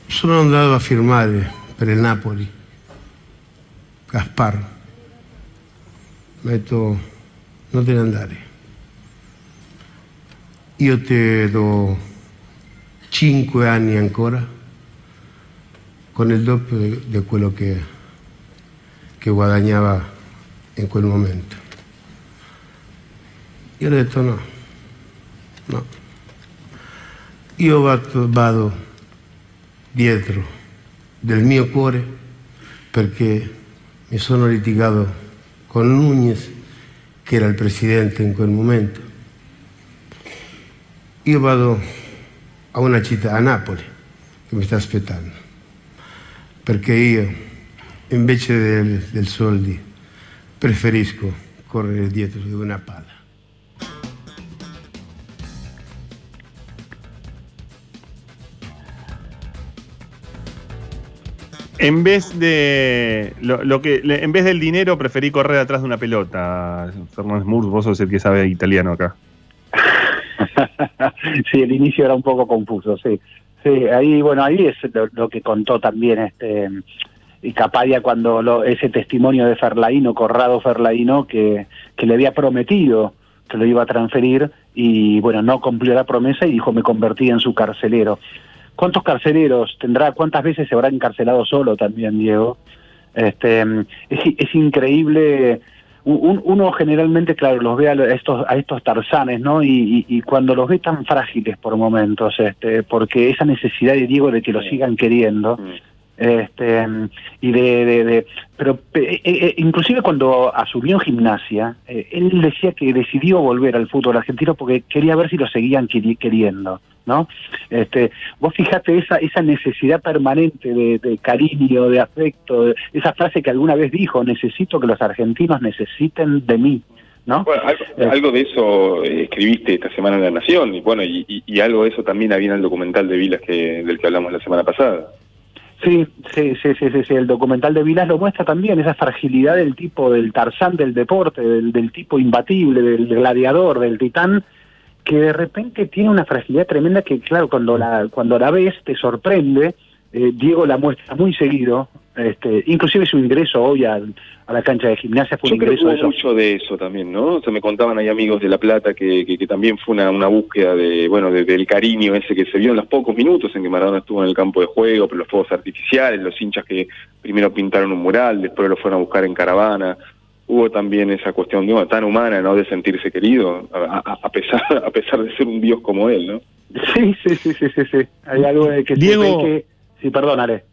sono andato a firmare per il Napoli, Gaspar, mi ha detto non te ne andare. Te do cinque anni ancora, con il doppio di quello che, che guadagnava in quel momento. Io ho detto no, no. Io vado, vado dietro del mio cuore perché mi sono litigato con Núñez, che era il presidente in quel momento. Io vado a una città, a Napoli, che mi sta aspettando, perché io invece del, del soldi preferisco correre dietro di una palla. En vez de lo, que en vez del dinero preferí correr atrás de una pelota. Fernández Murs, vos sos el que sabe italiano acá. (laughs) sí, el inicio era un poco confuso, sí. Sí, ahí, bueno, ahí es lo, que contó también este y cuando lo, ese testimonio de Ferlaino, Corrado Ferlaino, que, que le había prometido que lo iba a transferir y bueno, no cumplió la promesa y dijo me convertí en su carcelero. ¿Cuántos carceleros tendrá? ¿Cuántas veces se habrá encarcelado solo también, Diego? Este, es, es increíble uno generalmente, claro, los ve a estos, a estos tarzanes, ¿no? Y, cuando los ve tan frágiles por momentos, este, porque esa necesidad de Diego de que lo sigan queriendo, Este, y de, de, de- pero eh, eh, inclusive cuando asumió gimnasia, eh, él decía que decidió volver al fútbol argentino porque quería ver si lo seguían queri- queriendo, ¿no? Este, vos fijate esa esa necesidad permanente de, de cariño, de afecto, de- esa frase que alguna vez dijo, necesito que los argentinos necesiten de mí, ¿no? Bueno, algo, algo de eso eh, escribiste esta semana en La Nación, y bueno, y, y- y algo de eso también había en el documental de Vilas que, del que hablamos la semana pasada. Sí, sí, sí, sí, sí, el documental de Vilas lo muestra también, esa fragilidad del tipo, del Tarzán del deporte, del, del tipo imbatible, del gladiador, del titán, que de repente tiene una fragilidad tremenda que, claro, cuando la, cuando la ves te sorprende. Eh, Diego la muestra muy seguido, este, inclusive su ingreso hoy al- a la cancha de gimnasia fue Yo un creo que ingreso hubo de mucho de eso también, ¿no? O sea, me contaban ahí amigos de La Plata que, que, que también fue una, una búsqueda de, bueno, de- del cariño ese que se vio en los pocos minutos en que Maradona estuvo en el campo de juego, pero los fuegos artificiales, los hinchas que primero pintaron un mural, después lo fueron a buscar en caravana. Hubo también esa cuestión bueno, tan humana, ¿no? De sentirse querido, a, a- a pesar (laughs) a pesar de ser un dios como él, ¿no? Sí, sí, sí, sí, sí, sí. Hay algo de que Diego- que... Sí, perdón, Ale.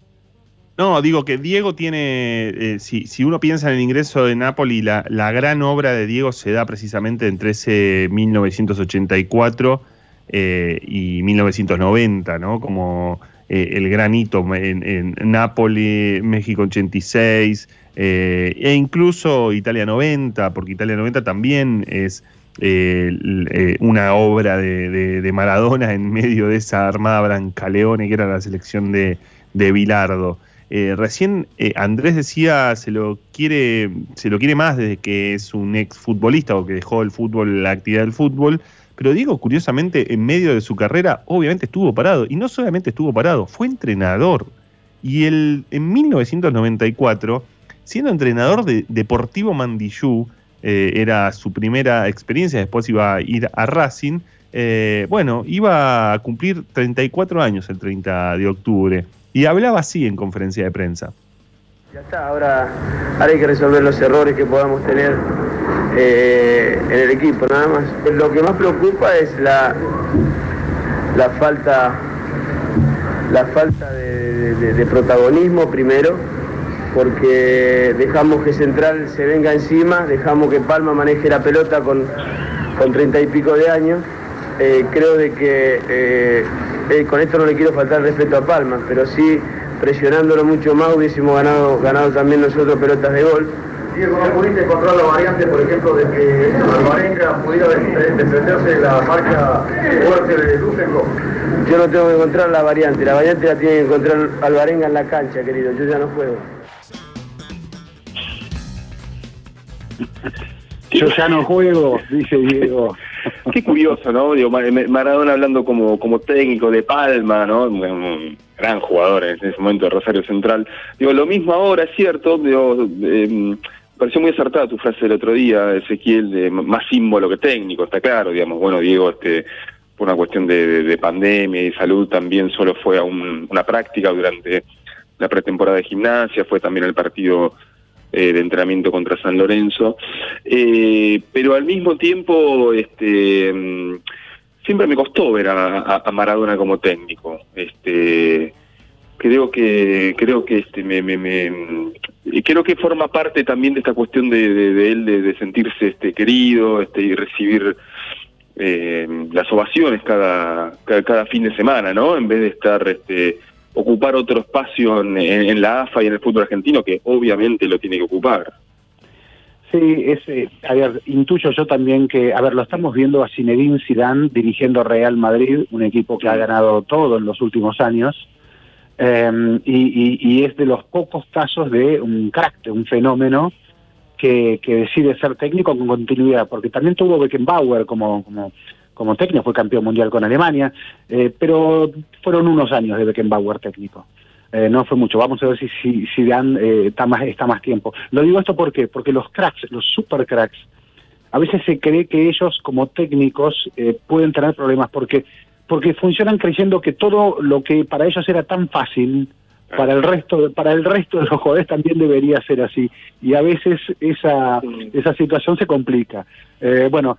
No, digo que Diego tiene, eh, si, uno piensa en el ingreso de Napoli, la, gran obra de Diego se da precisamente entre ese 1984 eh, y 1990, ¿no? Como eh, el gran hito en, en Napoli, México 86, eh, e incluso Italia 90, porque Italia 90 también es eh, eh, una obra de Maradona en medio de esa armada brancaleone que era la selección de, de Bilardo. Eh, recién eh, Andrés decía se lo quiere se lo quiere más desde que es un ex futbolista o que dejó el fútbol la actividad del fútbol pero Diego curiosamente en medio de su carrera obviamente estuvo parado y no solamente estuvo parado fue entrenador. Y el, en 1994 siendo entrenador de Deportivo Mandillú eh, era su primera experiencia después iba a ir a Racing bueno iba a cumplir 34 años el 30 de octubre y hablaba así en conferencia de prensa. Ya está, ahora, hay que resolver los errores que podamos tener eh, en el equipo, nada más. Lo que más preocupa es la, la falta, la falta de, protagonismo primero, porque dejamos que Central se venga encima, dejamos que Palma maneje la pelota con, con y pico de años. Eh, creo de que eh, eh, con esto no le quiero faltar respeto a Palma, pero sí presionándolo mucho más hubiésemos ganado, ganado también nosotros pelotas de gol. Diego, ¿no pudiste encontrar la variante, por ejemplo, de que Alvarenga pudiera de- defenderse de la marca fuerte de Lucenco? Yo no tengo que encontrar la variante, la variante la tiene que encontrar Alvarenga en la cancha, querido, yo ya no juego. Yo ya no juego, dice Diego. (laughs) Qué curioso, ¿no? Digo, Mar- Maradona hablando como, como técnico de Palma, ¿no? Un, gran jugador en ese momento de Rosario Central. Digo, lo mismo ahora, es cierto, digo, eh, pareció muy acertada tu frase del otro día, Ezequiel, de más símbolo que técnico, está claro, digamos, bueno, Diego, este por una cuestión de, de- de pandemia y salud también solo fue a un- una práctica durante la pretemporada de gimnasia, fue también el partido eh, de entrenamiento contra San Lorenzo, Eh, pero al mismo tiempo, este, mm, siempre me costó ver a, Maradona como técnico. Este, creo que, creo que este, me, me- me- mm, creo que forma parte también de esta cuestión de, de- de él de, de sentirse este querido, este, y recibir eh, las ovaciones cada, cada, cada fin de semana, ¿no? En vez de estar este, ocupar otro espacio en, la AFA y en el fútbol argentino, que obviamente lo tiene que ocupar. Sí, es, eh, a ver, intuyo yo también que, a ver, lo estamos viendo a Zinedine Zidane dirigiendo Real Madrid, un equipo que ha ganado todo en los últimos años, eh, y, y- y es de los pocos casos de un crack, de un fenómeno que, que decide ser técnico con continuidad, porque también tuvo Beckenbauer como, como, como técnico, fue campeón mundial con Alemania, eh, pero fueron unos años de Beckenbauer técnico. Eh, no fue mucho. Vamos a ver si, si, si Dan eh, está, más, está más tiempo. Lo digo esto ¿por qué? porque los cracks, los super cracks, a veces se cree que ellos como técnicos eh, pueden tener problemas porque porque funcionan creyendo que todo lo que para ellos era tan fácil para el resto para el resto de los jugadores también debería ser así y a veces esa esa situación se complica. Eh, bueno,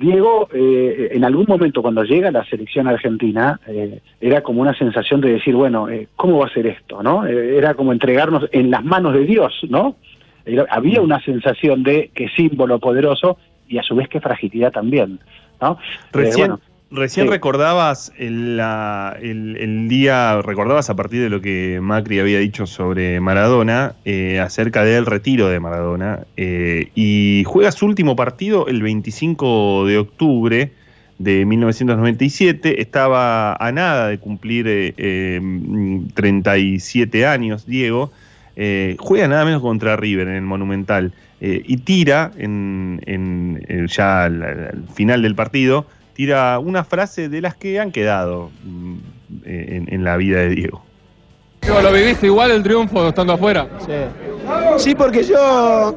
Diego, eh, en algún momento cuando llega a la selección argentina, eh, era como una sensación de decir, bueno, eh, ¿cómo va a ser esto? ¿no? Eh, era como entregarnos en las manos de Dios, ¿no? Había una sensación de que símbolo poderoso y a su vez que fragilidad también, ¿no? Eh, Recién, bueno, recién sí. recordabas el, la- el- el día, recordabas a partir de lo que Macri había dicho sobre Maradona, eh, acerca del retiro de Maradona, eh, y juega su último partido el 25 de octubre de 1997, estaba a nada de cumplir eh, eh, 37 años, Diego, juega nada menos contra River en el Monumental y tira en, en- en ya al final del partido, tira una frase de las que han quedado mm, eh, en, en la vida de Diego. ¿Lo viviste igual el triunfo estando afuera? Sí. Sí, porque yo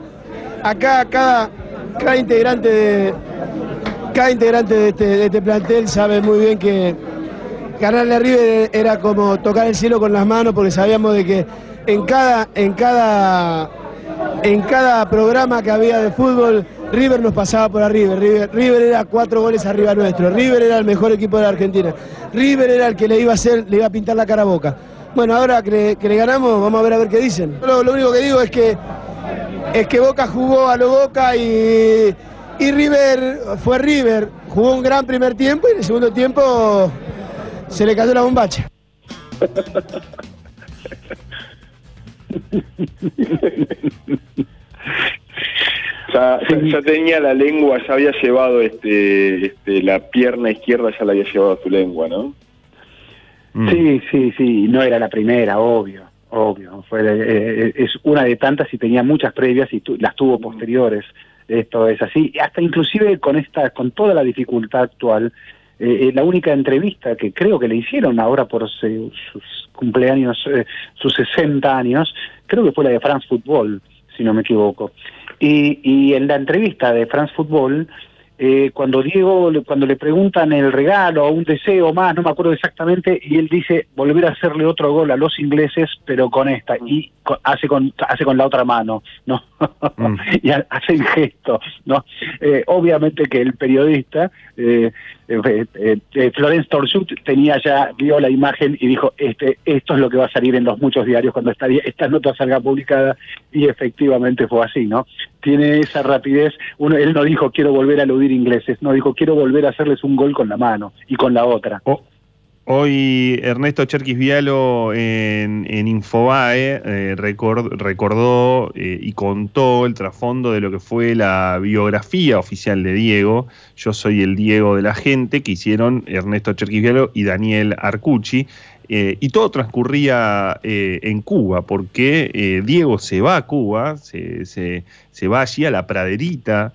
acá cada, cada integrante de cada integrante de este, de este plantel sabe muy bien que ganarle a River era como tocar el cielo con las manos porque sabíamos de que en cada en cada en cada programa que había de fútbol River nos pasaba por arriba. River, River era cuatro goles arriba nuestro. River era el mejor equipo de la Argentina. River era el que le iba a hacer, le iba a pintar la cara a Boca. Bueno, ahora que le, ganamos, vamos a ver a ver qué dicen. Lo, lo único que digo es que es que Boca jugó a lo Boca y, y River fue River. Jugó un gran primer tiempo y en el segundo tiempo se le cayó la bombacha. (laughs) Ya, ya- ya tenía la lengua, ya había llevado este, este, la pierna izquierda, ya la había llevado a su lengua, ¿no? Sí, sí, sí, no era la primera, obvio, obvio. Fue, eh, es una de tantas y tenía muchas previas y tu- las tuvo posteriores. Esto es así. Y Hasta inclusive con esta, con toda la dificultad actual, eh, eh, la única entrevista que creo que le hicieron ahora por se- sus cumpleaños, eh, sus 60 años, creo que fue la de France Football, si no me equivoco. Y, y en la entrevista de France Football, eh, cuando Diego, cuando le preguntan el regalo o un deseo más, no me acuerdo exactamente, y él dice volver a hacerle otro gol a los ingleses, pero con esta, y co- hace con, hace con la otra mano, ¿no? (laughs) y ha- hace el gesto, ¿no? Eh, obviamente que el periodista, eh, Florence Torsut, tenía ya, vio la imagen y dijo, este, esto es lo que va a salir en los muchos diarios cuando esta, esta nota salga publicada, y efectivamente fue así, ¿no? Tiene esa rapidez, uno, él no dijo quiero volver a eludir ingleses, no dijo quiero volver a hacerles un gol con la mano y con la otra. Hoy Ernesto Cherquis Vialo en, en Infobae eh, record- recordó eh, y contó el trasfondo de lo que fue la biografía oficial de Diego. Yo soy el Diego de la gente que hicieron Ernesto Cherquis Vialo y Daniel Arcucci. Eh, y todo transcurría en Cuba, porque Diego se va a Cuba, se, va allí a la praderita,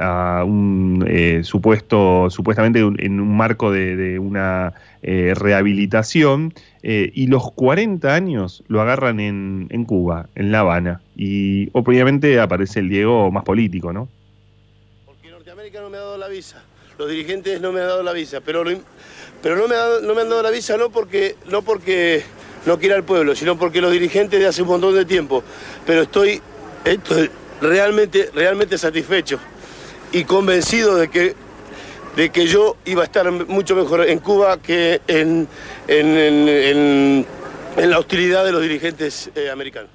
a un supuesto, supuestamente en un marco de una eh, rehabilitación, eh, y los 40 años lo agarran en, en Cuba, en La Habana, y obviamente aparece el Diego más político, ¿no? Norteamérica no me ha dado la visa. Los dirigentes no me han dado la visa, pero, pero no, me no me han dado la visa no porque, no porque no quiera el pueblo, sino porque los dirigentes de hace un montón de tiempo. Pero estoy, estoy realmente, realmente satisfecho y convencido de que, de que yo iba a estar mucho mejor en Cuba que en, en, en- en- en la hostilidad de los dirigentes eh, americanos.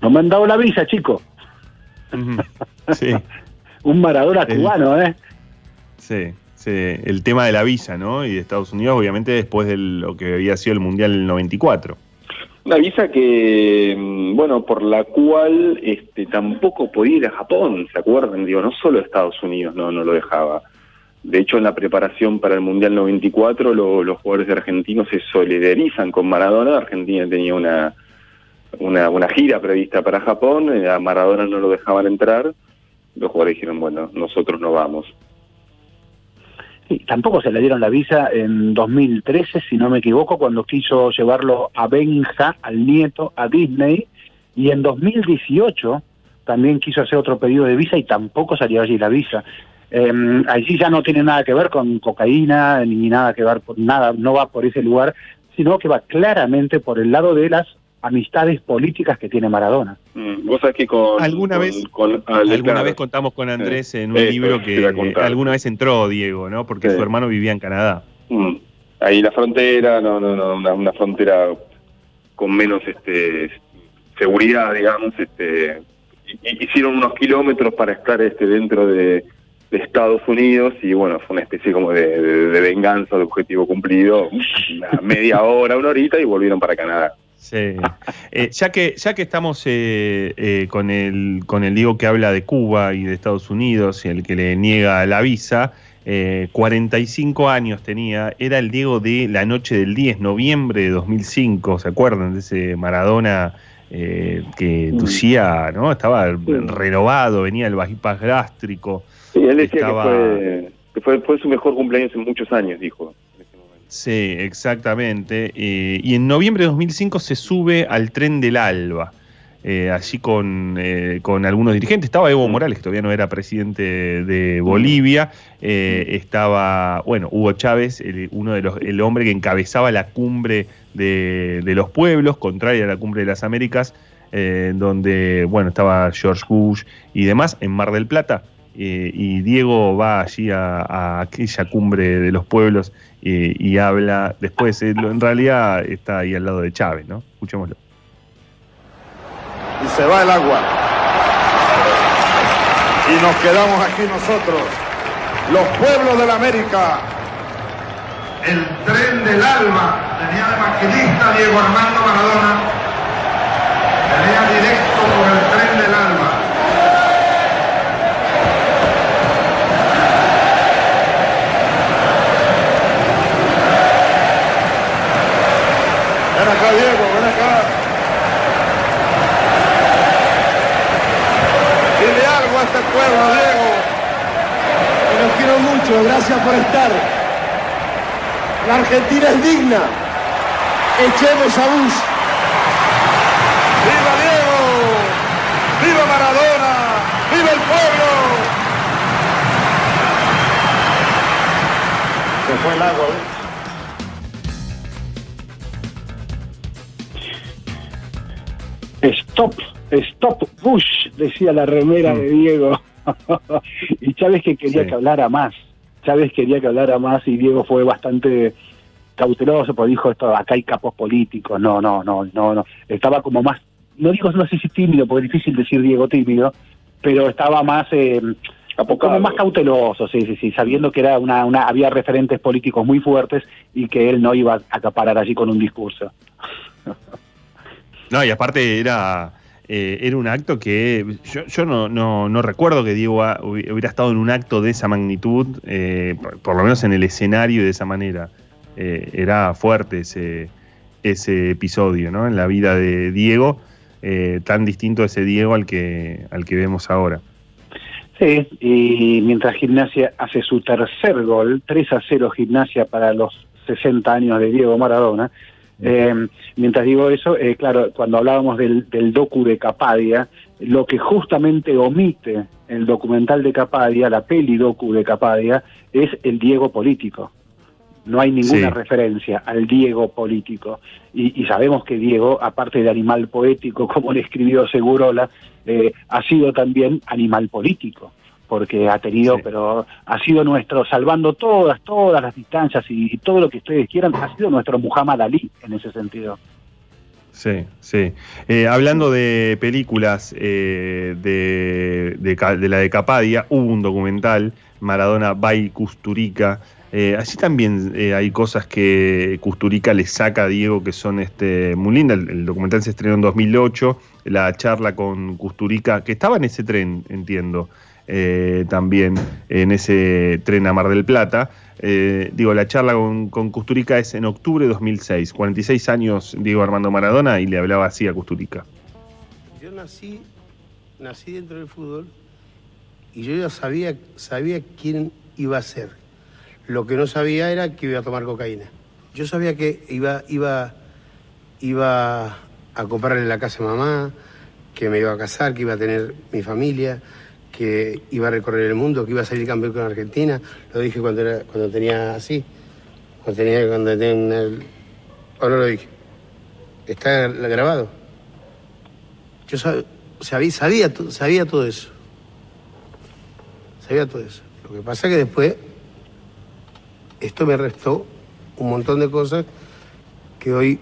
No me han dado la visa, chico. Sí. (laughs) Un Maradona El- cubano, ¿eh? Sí, sí, el tema de la visa, ¿no? Y de Estados Unidos, obviamente, después de lo que había sido el Mundial del 94. Una visa que, mm, bueno, por la cual este, tampoco podía ir a Japón, ¿se acuerdan? Digo, no solo Estados Unidos no, no lo dejaba. De hecho, en la preparación para el Mundial 94, lo- los jugadores argentinos se solidarizan con Maradona. Argentina tenía una, una, gira prevista para Japón, eh, a Maradona no lo dejaban entrar. Los jugadores dijeron, bueno, nosotros no vamos. Tampoco se le dieron la visa en 2013, si no me equivoco, cuando quiso llevarlo a Benja, al nieto, a Disney, y en 2018 también quiso hacer otro pedido de visa y tampoco salió allí la visa. Eh, allí ya no tiene nada que ver con cocaína ni nada que ver por nada, no va por ese lugar, sino que va claramente por el lado de las amistades políticas que tiene Maradona. Mm, Vos sabés que con... ¿Alguna con- vez- con- ah, Alguna claro. vez contamos con Andrés en un libro que alguna vez entró Diego, ¿no? Porque su hermano vivía en Canadá. Mm. Ahí la frontera, no, no, no, una, una frontera con menos este seguridad, digamos, este hicieron unos kilómetros para estar este dentro de, de Estados Unidos y bueno, fue una especie como de, de- de venganza, de objetivo cumplido, una (laughs) media hora, una horita y volvieron para Canadá. Sí. Eh, ya que ya que estamos eh, eh, con el con el Diego que habla de Cuba y de Estados Unidos y el que le niega la visa, eh, 45 años tenía, era el Diego de la noche del 10, noviembre de 2005, ¿se acuerdan de ese Maradona eh, que lucía, ¿no? Estaba renovado, venía el bypass gástrico. Sí, él decía Estaba- que, fue, que fue, fue su mejor cumpleaños en muchos años, dijo. Sí, exactamente. Eh, y en noviembre de 2005 se sube al tren del Alba, eh, allí con, eh, con algunos dirigentes. Estaba Evo Morales, que todavía no era presidente de Bolivia. Estaba, bueno, Hugo Chávez, el, uno de los, el hombre que encabezaba la cumbre de, de los pueblos, contraria a la cumbre de las Américas, donde, bueno, estaba George Bush y demás, en Mar del Plata. Y Diego va allí a aquella cumbre de los pueblos eh, y habla. Después, eh, en realidad, está ahí al lado de Chávez, ¿no? Escuchémoslo. y se va el agua. Y nos quedamos aquí nosotros, los pueblos de la América. El tren del alba tenía de maquinista Diego Armando Maradona. Venía directo por el tren del alba. Ven acá, Diego, ven acá. Dile algo a este pueblo, Diego. Que los quiero mucho, gracias por estar. La Argentina es digna. Echemos a Bush. ¡Viva Diego! ¡Viva Maradona! ¡Viva el pueblo! Se fue el agua, ¿ves? Stop, stop Bush, decía la remera de Diego. (laughs) y Chávez que quería Sí. que hablara más. Chávez quería que hablara más y Diego fue bastante cauteloso, porque dijo esto, acá hay capos políticos, no, no, no, no, no. Estaba como más, no digo no sé si tímido, porque es difícil decir Diego tímido, pero estaba más eh, como más cauteloso, sí, sí, sí, sabiendo que era una, una, había referentes políticos muy fuertes y que él no iba a acaparar allí con un discurso. No, y aparte era, eh, era un acto que yo, yo no, no, no recuerdo que Diego hubiera estado en un acto de esa magnitud, eh, por, por lo menos en el escenario de esa manera. Eh, era fuerte ese, ese episodio, ¿no? En la vida de Diego, eh, tan distinto a ese Diego al que, al que vemos ahora. Sí, y mientras Gimnasia hace su tercer gol, 3 a 0 Gimnasia para los 60 años de Diego Maradona, eh, mientras digo eso, eh, claro, cuando hablábamos del, del docu de Capadia, lo que justamente omite el documental de Capadia, la peli docu de Capadia, es el Diego político. No hay ninguna Sí. referencia al Diego político. Y, y sabemos que Diego, aparte de animal poético, como le escribió Segurola, eh, ha sido también animal político, porque ha tenido, pero ha sido nuestro, salvando todas, todas las distancias y, y todo lo que ustedes quieran, ha sido nuestro Muhammad Ali en ese sentido. Sí, sí. Eh, hablando de películas eh, de, de ca- de la de Capadia, hubo un documental, Maradona by Custurica. Eh, allí también eh, hay cosas que Custurica le saca a Diego que son este, muy lindas. El, documental se estrenó en 2008, la charla con Custurica, que estaba en ese tren, entiendo, eh, también en ese tren a Mar del Plata. Digo, la charla con, con Custurica es en octubre de 2006, 46 años Diego Armando Maradona y le hablaba así a Custurica. Yo nací, nací dentro del fútbol y yo ya sabía, sabía quién iba a ser. Lo que no sabía era que iba a tomar cocaína. Yo sabía que iba, iba, iba a comprarle la casa a mamá, que me iba a casar, que iba a tener mi familia, que iba a recorrer el mundo, que iba a salir campeón con Argentina. Lo dije cuando, era, cuando tenía así, cuando tenía, cuando tenía una- o no lo dije. está grabado. Yo sab- sabía, sabía, sabía todo eso. Sabía todo eso. Lo que pasa es que después esto me restó un montón de cosas que hoy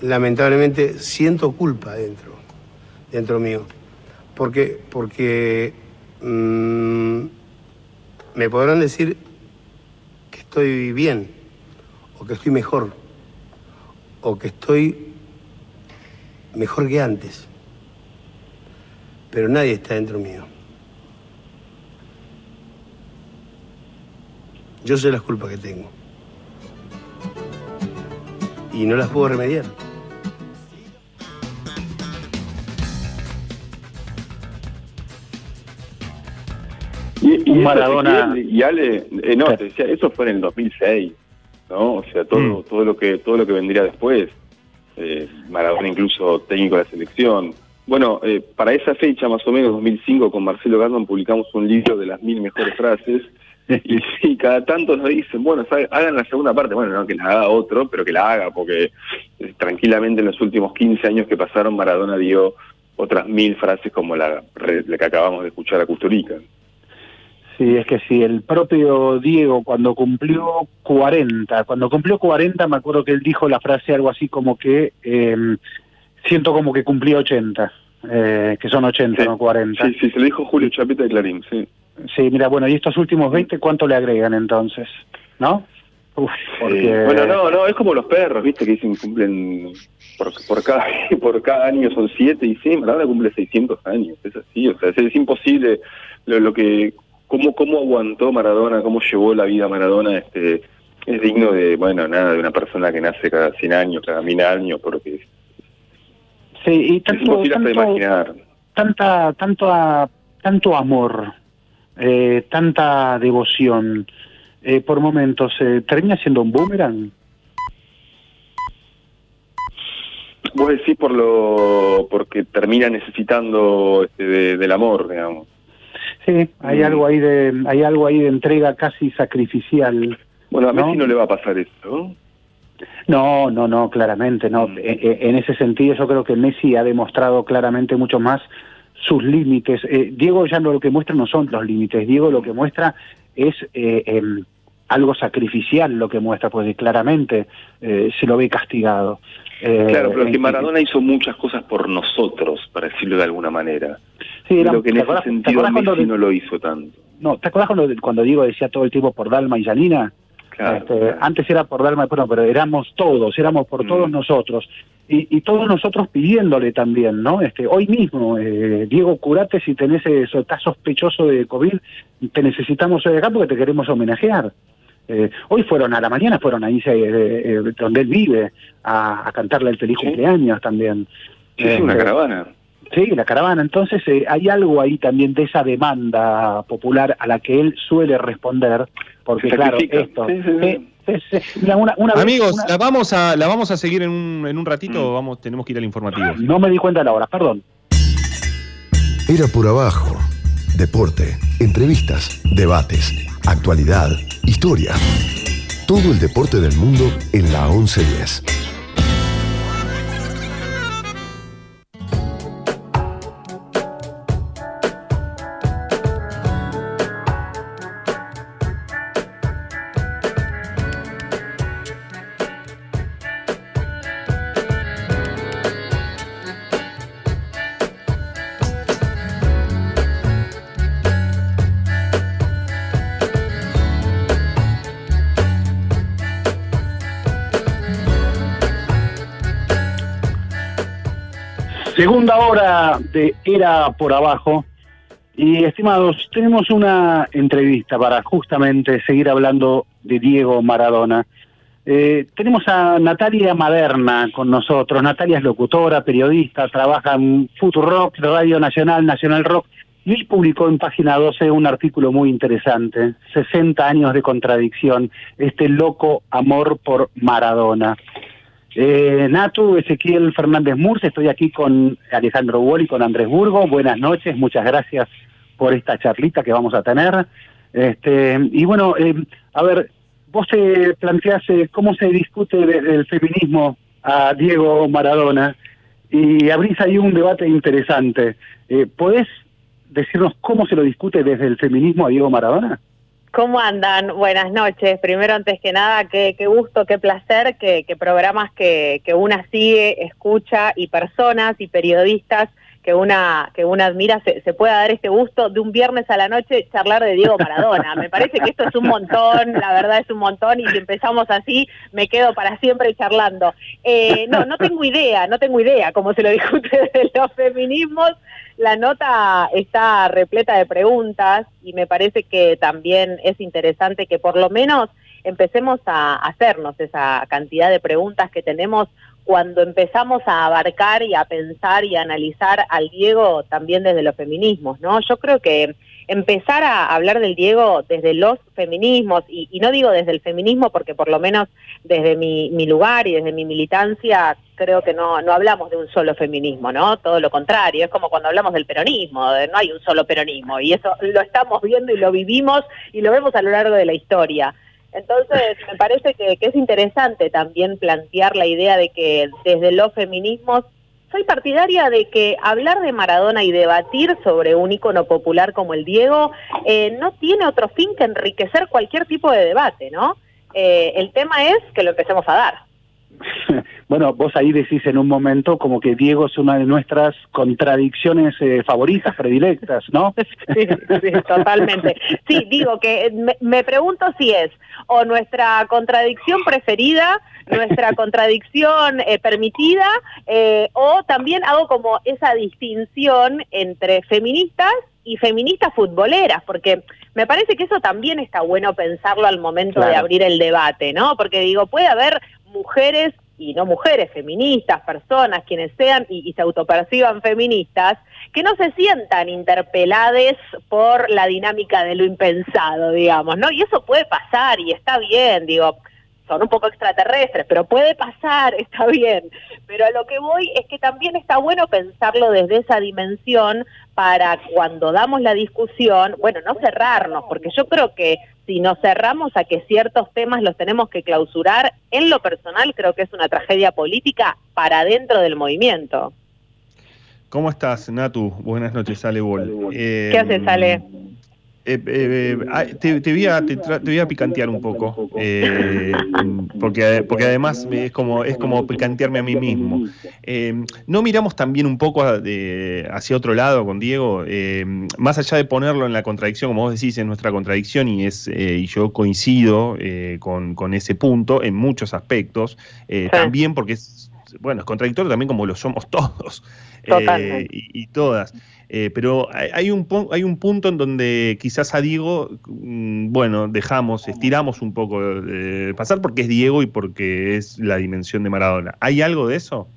lamentablemente siento culpa dentro, dentro mío. Porque, porque mm, me podrán decir que estoy bien, o que estoy mejor, o que estoy mejor que antes. Pero nadie está dentro mío. Yo sé las culpas que tengo. Y no las puedo remediar. Y, Maradona- y Ale, eh, no, te decía, eso fue en el 2006, ¿no? O sea, todo, todo lo que todo lo que vendría después, eh, Maradona incluso técnico de la selección. Bueno, eh, para esa fecha, más o menos 2005, con Marcelo Gardon publicamos un libro de las mil mejores frases. (laughs) Y cada tanto nos dicen, bueno, ¿sabe? hagan la segunda parte. Bueno, no que la haga otro, pero que la haga, porque eh, tranquilamente en los últimos 15 años que pasaron, Maradona dio otras mil frases como la, la que acabamos de escuchar a Custurica. Sí, es que sí, el propio Diego cuando cumplió 40, cuando cumplió 40 me acuerdo que él dijo la frase algo así como que eh, siento como que cumplí 80, eh, que son 80, no 40. Sí, sí, se lo dijo Julio Chapita de Clarín, sí. Sí, mira, bueno, y estos últimos 20, ¿cuánto le agregan entonces? ¿No? Uf, porque... Bueno, no, no, es como los perros, viste, que dicen cumplen por, por cada (laughs) por cada año son siete y sí, Maradona cumple 600 años, es así, o sea, es, es imposible lo, lo que cómo cómo aguantó Maradona, cómo llevó la vida Maradona, este es digno de, bueno, nada, de una persona que nace cada 100 años, cada mil años, porque es, Sí, y es tanto, imposible hasta tanto, imaginar. tanta, tanto, a- tanto amor, eh, tanta devoción, eh, por momentos, eh, ¿termina siendo un boomerang? Vos decís por lo porque termina necesitando este, de- del amor, digamos. Sí, hay Mm. algo ahí de, hay algo ahí de entrega casi sacrificial. Bueno, a ¿no? Messi no le va a pasar eso, ¿no? No, no, no, claramente Mm. no. E- e- En ese sentido yo creo que Messi ha demostrado claramente mucho más sus límites. Eh, Diego ya no, lo que muestra no son los límites, Diego lo que muestra es eh, em, algo sacrificial lo que muestra, porque claramente eh, se lo ve castigado. Eh, Claro, pero es que Maradona hizo muchas cosas por nosotros, para decirlo de alguna manera. Sí, era- lo que en ¿te ese sentido Messi no lo hizo tanto. No, ¿te acuerdas cuando, cuando Diego decía todo el tiempo por Dalma y Yanina? Este, Antes era por Dalma, bueno, pero éramos todos, éramos por Mm. todos nosotros. Y, y todos nosotros pidiéndole también, ¿no? Este, hoy mismo, eh, Diego, curate si tenés eso, estás sospechoso de COVID, te necesitamos hoy acá porque te queremos homenajear. Eh, hoy fueron a la mañana, fueron ahí eh, eh, donde él vive a, a cantarle el feliz cumpleaños también. Sí, una caravana. Sí, la caravana. Entonces eh, hay algo ahí también de esa demanda popular a la que él suele responder, porque claro, esto... Sí, sí, una- una Amigos, una- la vamos a la vamos a seguir en un, en un ratito, vamos tenemos que ir al informativo. No me di cuenta de la hora, perdón. Era por abajo. Deporte, entrevistas, debates, actualidad, historia. Todo el deporte del mundo en la 1110. De Era por Abajo. Y estimados, tenemos una entrevista para justamente seguir hablando de Diego Maradona. Eh, tenemos a Natalia Maderna con nosotros. Natalia es locutora, periodista, trabaja en Futurock, Radio Nacional, Nacional Rock. Y publicó en página 12 un artículo muy interesante, 60 años de contradicción, este loco amor por Maradona. Eh, Ezequiel Fernández Murs, estoy aquí con Alejandro Wall y con Andrés Burgo. Buenas noches, muchas gracias por esta charlita que vamos a tener. Este, y bueno, eh, a ver, vos te planteás eh, cómo se discute de- del feminismo a Diego Maradona y abrís ahí un debate interesante. Eh, ¿Podés decirnos cómo se lo discute desde el feminismo a Diego Maradona? ¿Cómo andan? Buenas noches. Primero, antes que nada, qué, qué gusto, qué placer que, que programas que, que una sigue, escucha y personas y periodistas que una que una admira se, se, pueda dar este gusto de un viernes a la noche charlar de Diego Maradona. Me parece que esto es un montón, la verdad es un montón y si empezamos así me quedo para siempre charlando. Eh, no, no tengo idea, no tengo idea cómo se lo discute de los feminismos. La nota está repleta de preguntas y me parece que también es interesante que por lo menos empecemos a hacernos esa cantidad de preguntas que tenemos cuando empezamos a abarcar y a pensar y a analizar al Diego también desde los feminismos, ¿no? Yo creo que empezar a hablar del Diego desde los feminismos, y, y no digo desde el feminismo porque por lo menos desde mi, mi, lugar y desde mi militancia creo que no, no hablamos de un solo feminismo, ¿no? Todo lo contrario, es como cuando hablamos del peronismo, no hay un solo peronismo, y eso lo estamos viendo y lo vivimos y lo vemos a lo largo de la historia. Entonces, me parece que, es interesante también plantear la idea de que desde los feminismos, soy partidaria de que hablar de Maradona y debatir sobre un ícono popular como el Diego eh, no tiene otro fin que enriquecer cualquier tipo de debate, ¿no? Eh, el tema es que lo empecemos a dar. (laughs) Bueno, vos ahí decís en un momento como que Diego es una de nuestras contradicciones eh, favoritas, predilectas, ¿no? (laughs) Sí, sí, totalmente. Sí, digo que me, me, pregunto si es o nuestra contradicción preferida, nuestra (laughs) contradicción eh, permitida, eh, o también hago como esa distinción entre feministas y feministas futboleras, porque me parece que eso también está bueno pensarlo al momento claro. de abrir el debate, ¿no? Porque digo, puede haber mujeres y no mujeres, feministas, personas, quienes sean y, se autoperciban feministas, que no se sientan interpeladas por la dinámica de lo impensado, digamos, ¿no? Y eso puede pasar y está bien, digo, son un poco extraterrestres, pero puede pasar, (laughs) está bien. Pero a lo que voy es que también está bueno pensarlo desde esa dimensión para cuando damos la discusión, bueno, no cerrarnos, porque yo creo que si nos cerramos a que ciertos temas los tenemos que clausurar, en lo personal creo que es una tragedia política para dentro del movimiento. ¿Cómo estás, Natu? Buenas noches, Ale Bol. Eh, ¿Qué haces, Ale? Eh, eh, te, te, voy a, te, te, voy a picantear un poco, eh, (laughs) porque, porque además es como, es como picantearme a mí mismo. Eh, no miramos también un poco de, hacia otro lado con Diego, eh, más allá de ponerlo en la contradicción, como vos decís, en nuestra contradicción, y, es, y yo coincido con, con, ese punto en muchos aspectos, sí. también porque es, bueno, es contradictorio también como lo somos (laughs) todos y, y todas. Eh, pero hay un, hay un punto en donde quizás a Diego, mm, bueno, dejamos, estiramos un poco de pasar porque es Diego y porque es la dimensión de Maradona. ¿Hay algo de eso?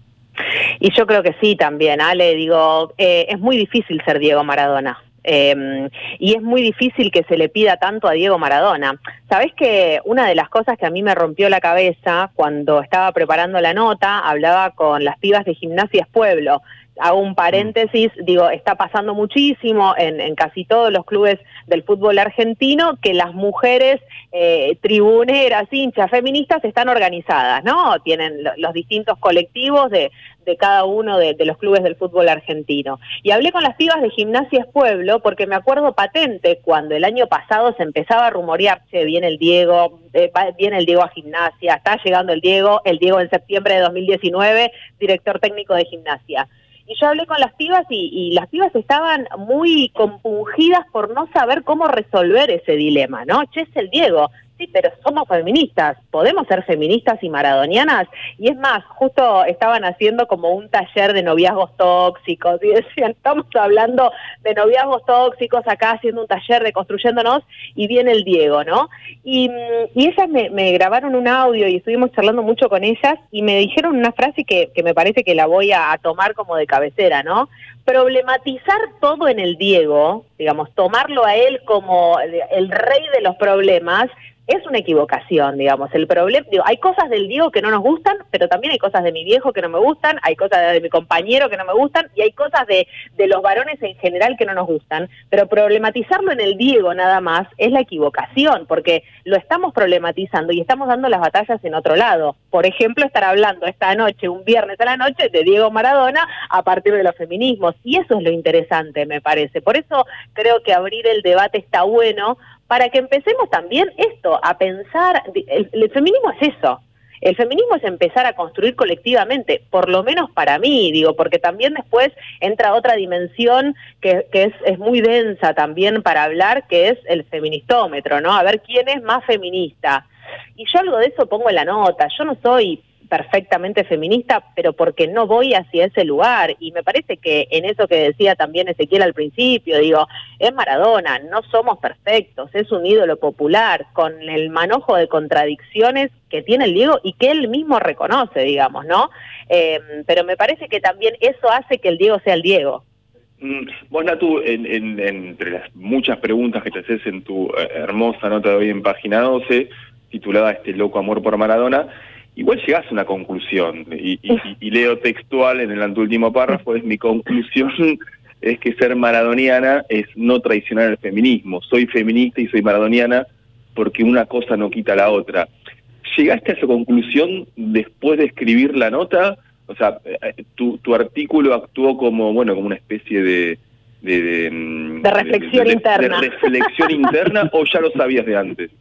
Y yo creo que sí también, Ale, digo, eh, es muy difícil ser Diego Maradona. Eh, y es muy difícil que se le pida tanto a Diego Maradona. Sabes que una de las cosas que a mí me rompió la cabeza cuando estaba preparando la nota, hablaba con las pibas de Gimnasias Pueblo, hago un paréntesis, digo, está pasando muchísimo en, en, casi todos los clubes del fútbol argentino que las mujeres eh, tribuneras, hinchas, feministas están organizadas, ¿no? Tienen los distintos colectivos de, de cada uno de, de, los clubes del fútbol argentino. Y hablé con las pibas de Gimnasias Pueblo porque me acuerdo patente cuando el año pasado se empezaba a rumorear, che, viene el Diego, eh, viene el Diego a Gimnasia, está llegando el Diego, el Diego en septiembre de 2019, director técnico de Gimnasia. Y yo hablé con las pibas y, y, las pibas estaban muy compungidas por no saber cómo resolver ese dilema, ¿no? Che, es el Diego. Pero somos feministas, podemos ser feministas y maradonianas. Y es más, justo estaban haciendo como un taller de noviazgos tóxicos y (laughs) decían, estamos hablando de noviazgos tóxicos acá haciendo un taller de construyéndonos y viene el Diego, ¿no? Y, y ellas me, grabaron un audio y estuvimos charlando mucho con ellas y me dijeron una frase que, que me parece que la voy a tomar como de cabecera, ¿no? Problematizar todo en el Diego, digamos, tomarlo a él como el rey de los problemas, es una equivocación, digamos. El problema, digo, hay cosas del Diego que no nos gustan, pero también hay cosas de mi viejo que no me gustan, hay cosas de mi compañero que no me gustan y hay cosas de, de los varones en general que no nos gustan. Pero problematizarlo en el Diego nada más es la equivocación, porque lo estamos problematizando y estamos dando las batallas en otro lado. Por ejemplo, estar hablando esta noche, un viernes a la noche, de Diego Maradona a partir de los feminismos. Y eso es lo interesante, me parece. Por eso creo que abrir el debate está bueno, para que empecemos también esto, a pensar, el, feminismo es eso, el feminismo es empezar a construir colectivamente, por lo menos para mí, digo, porque también después entra otra dimensión que, es, es, muy densa también para hablar, que es el feministómetro, ¿no? A ver quién es más feminista. Y yo algo de eso pongo en la nota, yo no soy perfectamente feminista, pero porque no voy hacia ese lugar. Y me parece que en eso que decía también Ezequiel al principio, digo, es Maradona, no somos perfectos, es un ídolo popular, con el manojo de contradicciones que tiene el Diego y que él mismo reconoce, digamos, ¿no? Eh, pero me parece que también eso hace que el Diego sea el Diego. Mm, vos, Natu, en, entre las muchas preguntas que te haces en tu eh, hermosa nota de hoy en página 12, titulada Este loco amor por Maradona, igual llegás a una conclusión, y, leo textual en el anteúltimo párrafo, es mi conclusión (laughs) es que ser maradoniana es no traicionar el feminismo. Soy feminista y soy maradoniana porque una cosa no quita la otra. ¿Llegaste a esa conclusión después de escribir la nota? O sea, eh, tu, tu artículo actuó como, bueno, como una especie de... De, de, reflexión interna. De reflexión interna o ya lo sabías de antes?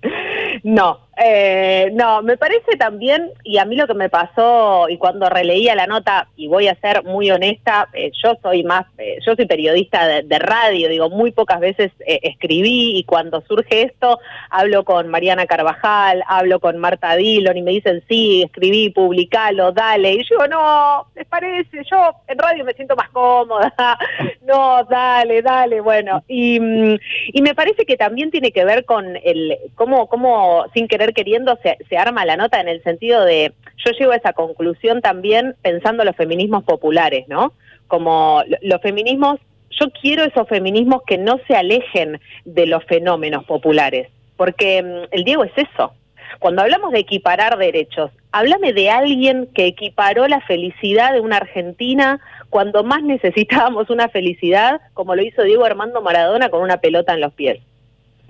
No, eh, no, me parece también, y a mí lo que me pasó, y cuando releía la nota, y voy a ser muy honesta, eh, yo soy más, eh, yo soy periodista de, radio, digo, muy pocas veces escribí, y cuando surge esto, hablo con Mariana Carvajal, hablo con Marta Dillon, y me dicen, sí, escribí, publicalo, dale, y yo, no, les parece, yo en radio me siento más cómoda, (laughs) no, dale, dale, bueno, y, mm, y me parece que también tiene que ver con el, cómo, cómo sin querer queriendo se, arma la nota en el sentido de, yo llego a esa conclusión también pensando en los feminismos populares, ¿no? Como los feminismos, yo quiero esos feminismos que no se alejen de los fenómenos populares, porque mm, el Diego es eso. Cuando hablamos de equiparar derechos, háblame de alguien que equiparó la felicidad de una Argentina cuando más necesitábamos una felicidad, como lo hizo Diego Armando Maradona con una pelota en los pies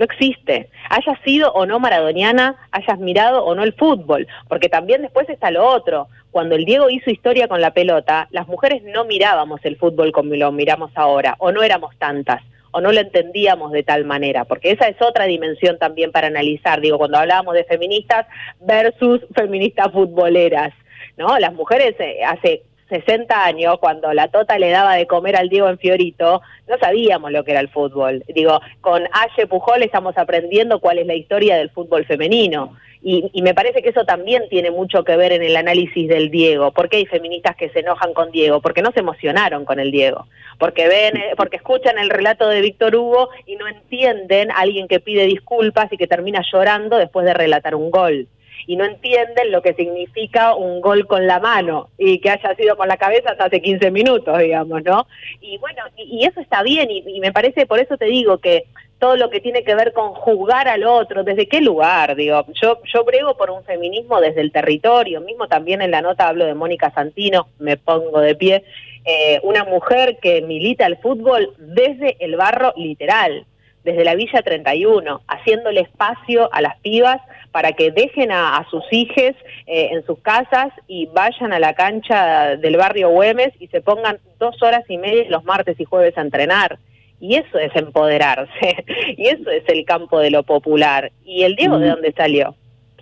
no existe. Hayas sido o no maradoniana, hayas mirado o no el fútbol, porque también después está lo otro. Cuando el Diego hizo historia con la pelota, las mujeres no mirábamos el fútbol como lo miramos ahora, o no éramos tantas, o no lo entendíamos de tal manera, porque esa es otra dimensión también para analizar, digo, cuando hablábamos de feministas versus feministas futboleras. ¿No? Las mujeres eh, hace 60 años, cuando la Tota le daba de comer al Diego en Fiorito, no sabíamos lo que era el fútbol. Digo, con Aye Pujol estamos aprendiendo cuál es la historia del fútbol femenino. Y, y, me parece que eso también tiene mucho que ver en el análisis del Diego. ¿Por qué hay feministas que se enojan con Diego? Porque no se emocionaron con el Diego. Porque ven, eh, porque escuchan el relato de Víctor Hugo y no entienden a alguien que pide disculpas y que termina llorando después de relatar un gol y no entienden lo que significa un gol con la mano y que haya sido con la cabeza hasta hace 15 minutos, digamos, ¿no? Y bueno, y, eso está bien y, me parece, por eso te digo que todo lo que tiene que ver con juzgar al otro, ¿desde qué lugar? Digo, yo, yo brego por un feminismo desde el territorio, mismo también en la nota hablo de Mónica Santino, me pongo de pie, eh, una mujer que milita el fútbol desde el barro literal, desde la Villa 31, haciéndole espacio a las pibas para que dejen a, sus hijes eh, en sus casas y vayan a la cancha del barrio Güemes y se pongan dos horas y media los martes y jueves a entrenar. Y eso es empoderarse, (laughs) y eso es el campo de lo popular. ¿Y el Diego de mm. dónde salió?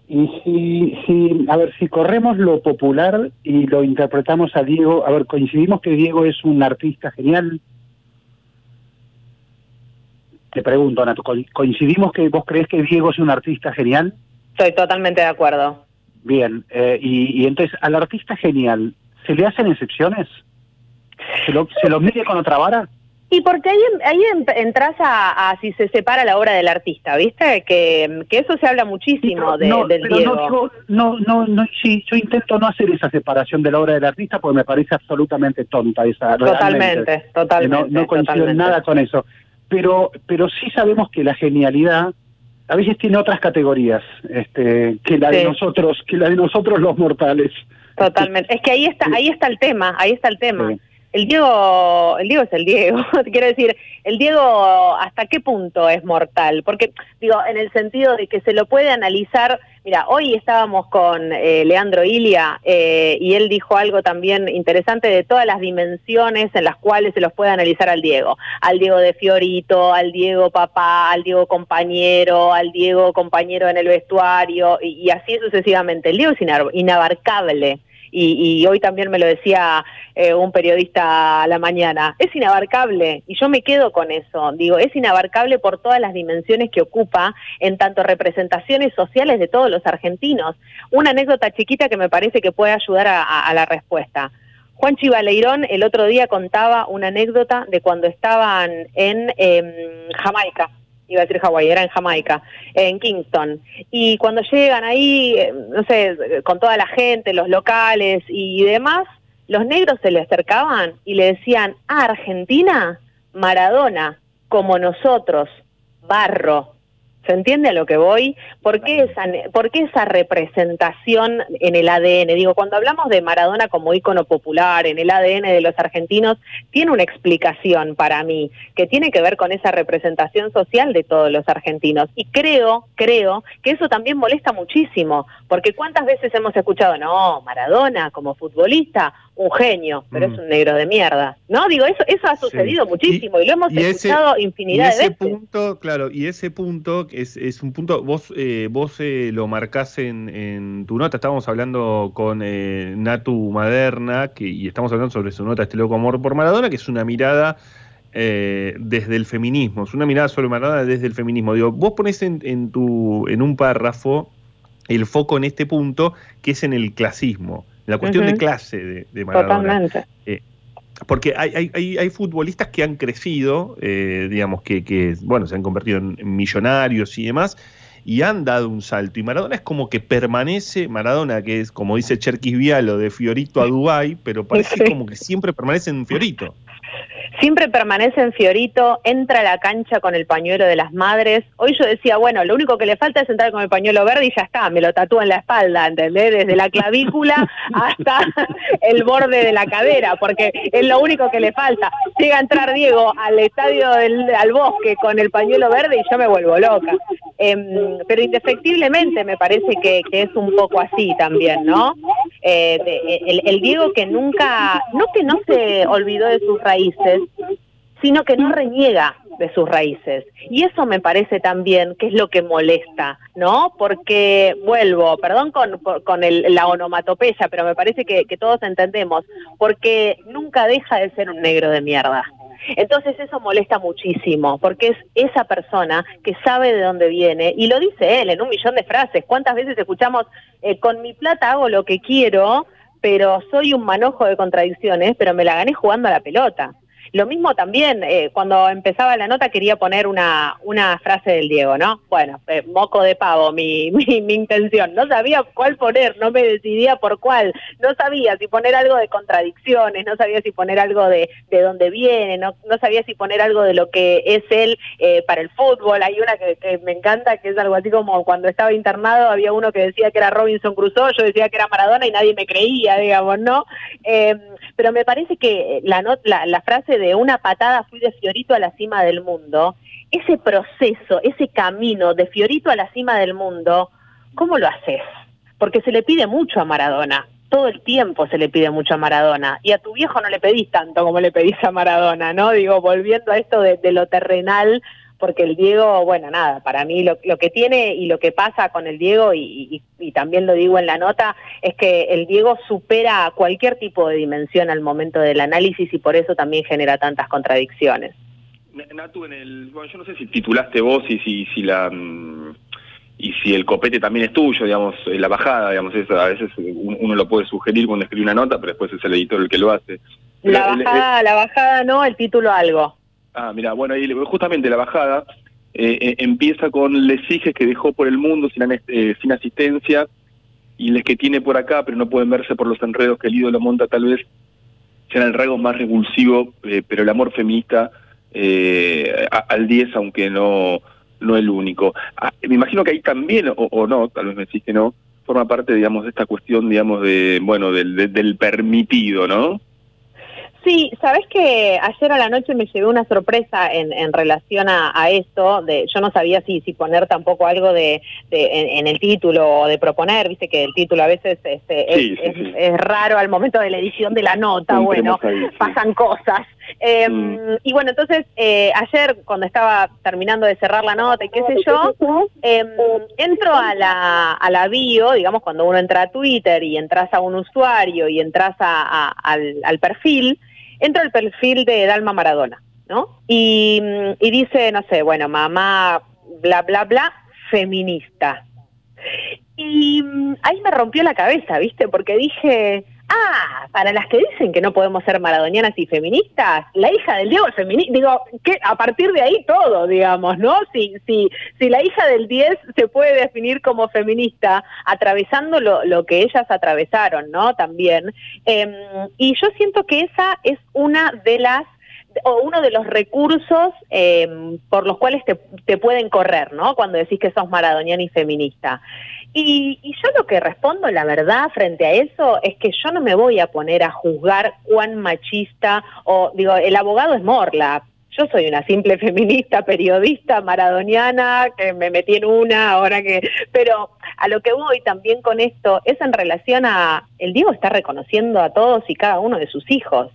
Y si, si, a ver, si corremos lo popular y lo interpretamos a Diego, a ver, coincidimos que Diego es un artista genial, te pregunto, Nato, ¿coincidimos que vos crees que Diego es un artista genial? Estoy totalmente de acuerdo. Bien, eh, y, entonces, ¿al artista genial se le hacen excepciones? ¿Se lo, se lo mide con otra vara? Y porque ahí, ahí entras a, si se separa la obra del artista, ¿viste? Que, que eso se habla muchísimo de, del Diego. No, no, no, sí, yo intento no hacer esa separación de la obra del artista porque me parece absolutamente tonta esa. Totalmente, totalmente. No, no coincido nada con eso pero, pero sí sabemos que la genialidad a veces tiene otras categorías este, que la de Sí. nosotros, que la de nosotros los mortales. Totalmente. Es que ahí está, ahí está el tema, ahí está el tema. El Diego, el Diego es el Diego. (laughs) Quiero decir, el Diego, ¿hasta qué punto es mortal? Porque, digo, en el sentido de que se lo puede analizar. Mira, hoy estábamos con eh, Leandro Ilia eh, y él dijo algo también interesante de todas las dimensiones en las cuales se los puede analizar al Diego. Al Diego de Fiorito, al Diego papá, al Diego compañero, al Diego compañero en el vestuario y, y así sucesivamente. El Diego es inabarcable y, y hoy también me lo decía eh, un periodista a la mañana, es inabarcable y yo me quedo con eso, digo, es inabarcable por todas las dimensiones que ocupa en tanto representaciones sociales de todos los argentinos. Una anécdota chiquita que me parece que puede ayudar a, la respuesta. Juan Chivaleirón el otro día contaba una anécdota de cuando estaban en em, Jamaica, iba a decir Hawái, era en Jamaica, en Kingston. Y cuando llegan ahí, eh, no sé, con toda la gente, los locales y demás, los negros se le acercaban y le decían, ah, Argentina, Maradona, como nosotros, barro. ¿Se entiende a lo que voy? ¿Por qué, esa, ¿Por qué esa representación en el ADN? Digo, cuando hablamos de Maradona como ícono popular en el ADN de los argentinos, tiene una explicación para mí, que tiene que ver con esa representación social de todos los argentinos. Y creo, creo que eso también molesta muchísimo, porque cuántas veces hemos escuchado, no, Maradona como futbolista, un genio, pero Mm. es un negro de mierda. No, digo, eso, eso ha sucedido muchísimo y, lo hemos y ese- escuchado infinidad y ese de veces. punto, claro, y ese punto que es, es un punto, vos eh, vos eh, lo marcás en, en tu nota, estábamos hablando con eh, Natu Maderna, que, y estamos hablando sobre su nota Este loco amor por Maradona, que es una mirada eh, desde el feminismo, es una mirada sobre Maradona desde el feminismo. Digo, vos pones en, en, tu, en un párrafo el foco en este punto, que es en el clasismo, la cuestión de clase de, de Maradona. Totalmente. Porque hay, hay, hay, hay futbolistas que han crecido, eh, digamos, que, que, bueno, se han convertido en millonarios y demás, y han dado un salto. Y Maradona es como que permanece, Maradona, que es como dice Cherkis Vialo, de Fiorito a Dubái, pero parece como que siempre permanece en Fiorito. Siempre permanece en Fiorito, entra a la cancha con el pañuelo de las madres. Hoy yo decía, bueno, lo único que le falta es entrar con el pañuelo verde y ya está, me lo tatúa en la espalda, ¿entendés? Desde la clavícula (laughs) hasta el borde de la cadera, porque es lo único que le falta. Llega a entrar Diego al estadio del al bosque con el pañuelo verde y yo me vuelvo loca. Em, pero indefectiblemente me parece que, que es un poco así también, ¿no? Eh, el Diego que nunca, no que no se olvidó de sus raíces, sino que no reniega de sus raíces. Y eso me parece también que es lo que molesta, ¿no? Porque, vuelvo, perdón con, con el- la onomatopeya, pero me parece que, que todos entendemos, porque nunca deja de ser un negro de mierda. Entonces eso molesta muchísimo, porque es esa persona que sabe de dónde viene, y lo dice él en un millón de frases. ¿Cuántas veces escuchamos, eh, con mi plata hago lo que quiero, pero soy un manojo de contradicciones, pero me la gané jugando a la pelota? Lo mismo también, eh, cuando empezaba la nota quería poner una, una frase del Diego, ¿no? Bueno, eh, moco de pavo, mi, (laughs) mi, mi intención. No sabía cuál poner, no me decidía por cuál. No sabía si poner algo de contradicciones, no sabía si poner algo de, de dónde viene, no, no sabía si poner algo de lo que es él eh, para el fútbol. Hay una que, me encanta, que es algo así como cuando estaba internado había uno que decía que era Robinson Crusoe, yo decía que era Maradona y nadie me creía, digamos, ¿no? Eh, pero me parece que la, not- la, la frase de una patada fui de Fiorito a la cima del mundo, ese proceso, ese camino de Fiorito a la cima del mundo, ¿cómo lo haces? Porque se le pide mucho a Maradona, todo el tiempo se le pide mucho a Maradona, y a tu viejo no le pedís tanto como le pedís a Maradona, ¿no? Digo, volviendo a esto de, lo terrenal, porque el Diego, bueno, nada, para mí lo, lo que tiene y lo que pasa con el Diego, y, y- y también lo digo en la nota, es que el Diego supera cualquier tipo de dimensión al momento del análisis y por eso también genera tantas contradicciones. Natu, en el, bueno, yo no sé si titulaste vos y si, si la mm, y si el copete también es tuyo, digamos, la bajada, digamos, eso, a veces uno, lo puede sugerir cuando escribe una nota, pero después es el editor el que lo hace. La bajada, la bajada no, el título algo. Ah, mira, bueno, ahí justamente la bajada eh, eh, empieza con les hijes que dejó por el mundo sin, eh, sin asistencia y les que tiene por acá, pero no pueden verse por los enredos que el ídolo monta tal vez sean el rasgo más revulsivo, eh, pero el amor feminista eh, a- al 10, aunque no no el único. Ah, me imagino que ahí también, o, no, tal vez me decís que no, forma parte, digamos, de esta cuestión, digamos, de, bueno, del, de- del permitido, ¿no? Sí, sabes que ayer a la noche me llevé una sorpresa en, en relación a, a esto. De, yo no sabía si, si poner tampoco algo de, de- en, en el título o de proponer. Viste que el título a veces este, es, Sí, sí, es- sí. es raro al momento de la edición de la nota. Bueno, ahí, pasan cosas. Eh, Y bueno, entonces eh, ayer cuando estaba terminando de cerrar la nota y qué sé yo, eh, entro a la, a la bio, digamos, cuando uno entra a Twitter y entras a un usuario y entras a- a- al, al perfil, entro al perfil de Dalma Maradona, ¿no? Y, mm, y dice, no sé, bueno, mamá, bla, bla, bla, feminista. Y mm, ahí me rompió la cabeza, ¿viste? Porque dije, ah, para las que dicen que no podemos ser maradonianas y feministas, la hija del Diego es feminista. Digo, que a partir de ahí todo, digamos, ¿no? Si, si, si la hija del 10 se puede definir como feminista, atravesando lo, lo que ellas atravesaron, ¿no? También. Em, y yo siento que esa es una de las o uno de los recursos eh, por los cuales te, te pueden correr, ¿no? Cuando decís que sos maradoniana y feminista. Y, y yo lo que respondo, la verdad, frente a eso, es que yo no me voy a poner a juzgar cuán machista, o digo, el abogado es Morla. Yo soy una simple (laughs) feminista, periodista, maradoniana, que me metí en una, ahora que... Pero a lo que voy también con esto es en relación a... El Diego está reconociendo a todos y cada uno de sus hijos.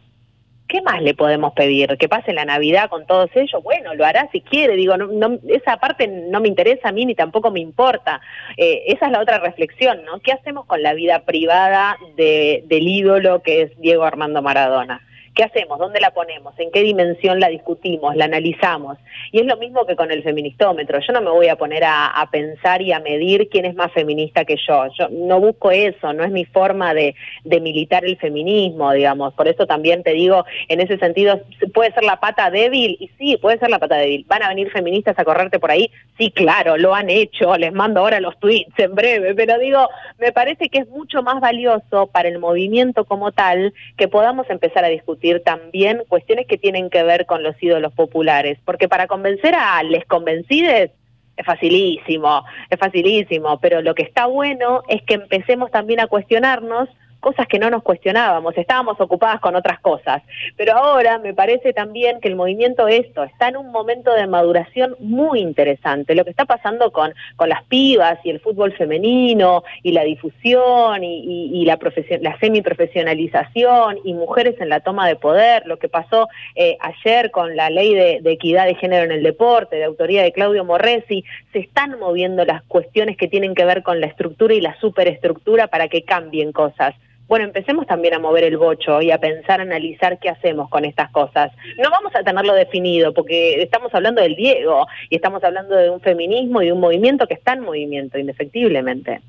¿Qué más le podemos pedir? ¿Que pase la Navidad con todos ellos? Bueno, lo hará si quiere, digo, no, no- esa parte no me interesa a mí ni tampoco me importa. Eh, esa es la otra reflexión, ¿no? ¿Qué hacemos con la vida privada de- del ídolo que es Diego Armando Maradona? ¿Qué hacemos? ¿Dónde la ponemos? ¿En qué dimensión la discutimos? ¿La analizamos? Y es lo mismo que con el feministómetro. Yo no me voy a poner a, pensar y a medir quién es más feminista que yo. Yo no busco eso, no es mi forma de militar el feminismo, digamos. Por eso también te digo, en ese sentido, puede ser la pata débil, y sí, puede ser la pata débil. ¿Van a venir feministas a correrte por ahí? Sí, claro, lo han hecho. Les mando ahora los tweets en breve. Pero digo, me parece que es mucho más valioso para el movimiento como tal que podamos empezar a discutir también cuestiones que tienen que ver con los ídolos populares. Porque para convencer a les convencides es facilísimo, es facilísimo, pero lo que está bueno es que empecemos también a cuestionarnos cosas que no nos cuestionábamos, estábamos ocupadas con otras cosas. Pero ahora me parece también que el movimiento esto está en un momento de maduración muy interesante. Lo que está pasando con, con las pibas y el fútbol femenino y la difusión y, y- y la, la semiprofesionalización y mujeres en la toma de poder, lo que pasó eh, ayer con la ley de, de equidad de género en el deporte, de autoría de Claudio Morresi, se están moviendo las cuestiones que tienen que ver con la estructura y la superestructura para que cambien cosas. Bueno, empecemos también a mover el bocho y a pensar, a analizar qué hacemos con estas cosas. No vamos a tenerlo definido porque estamos hablando del Diego y estamos hablando de un feminismo y de un movimiento que está en movimiento, indefectiblemente.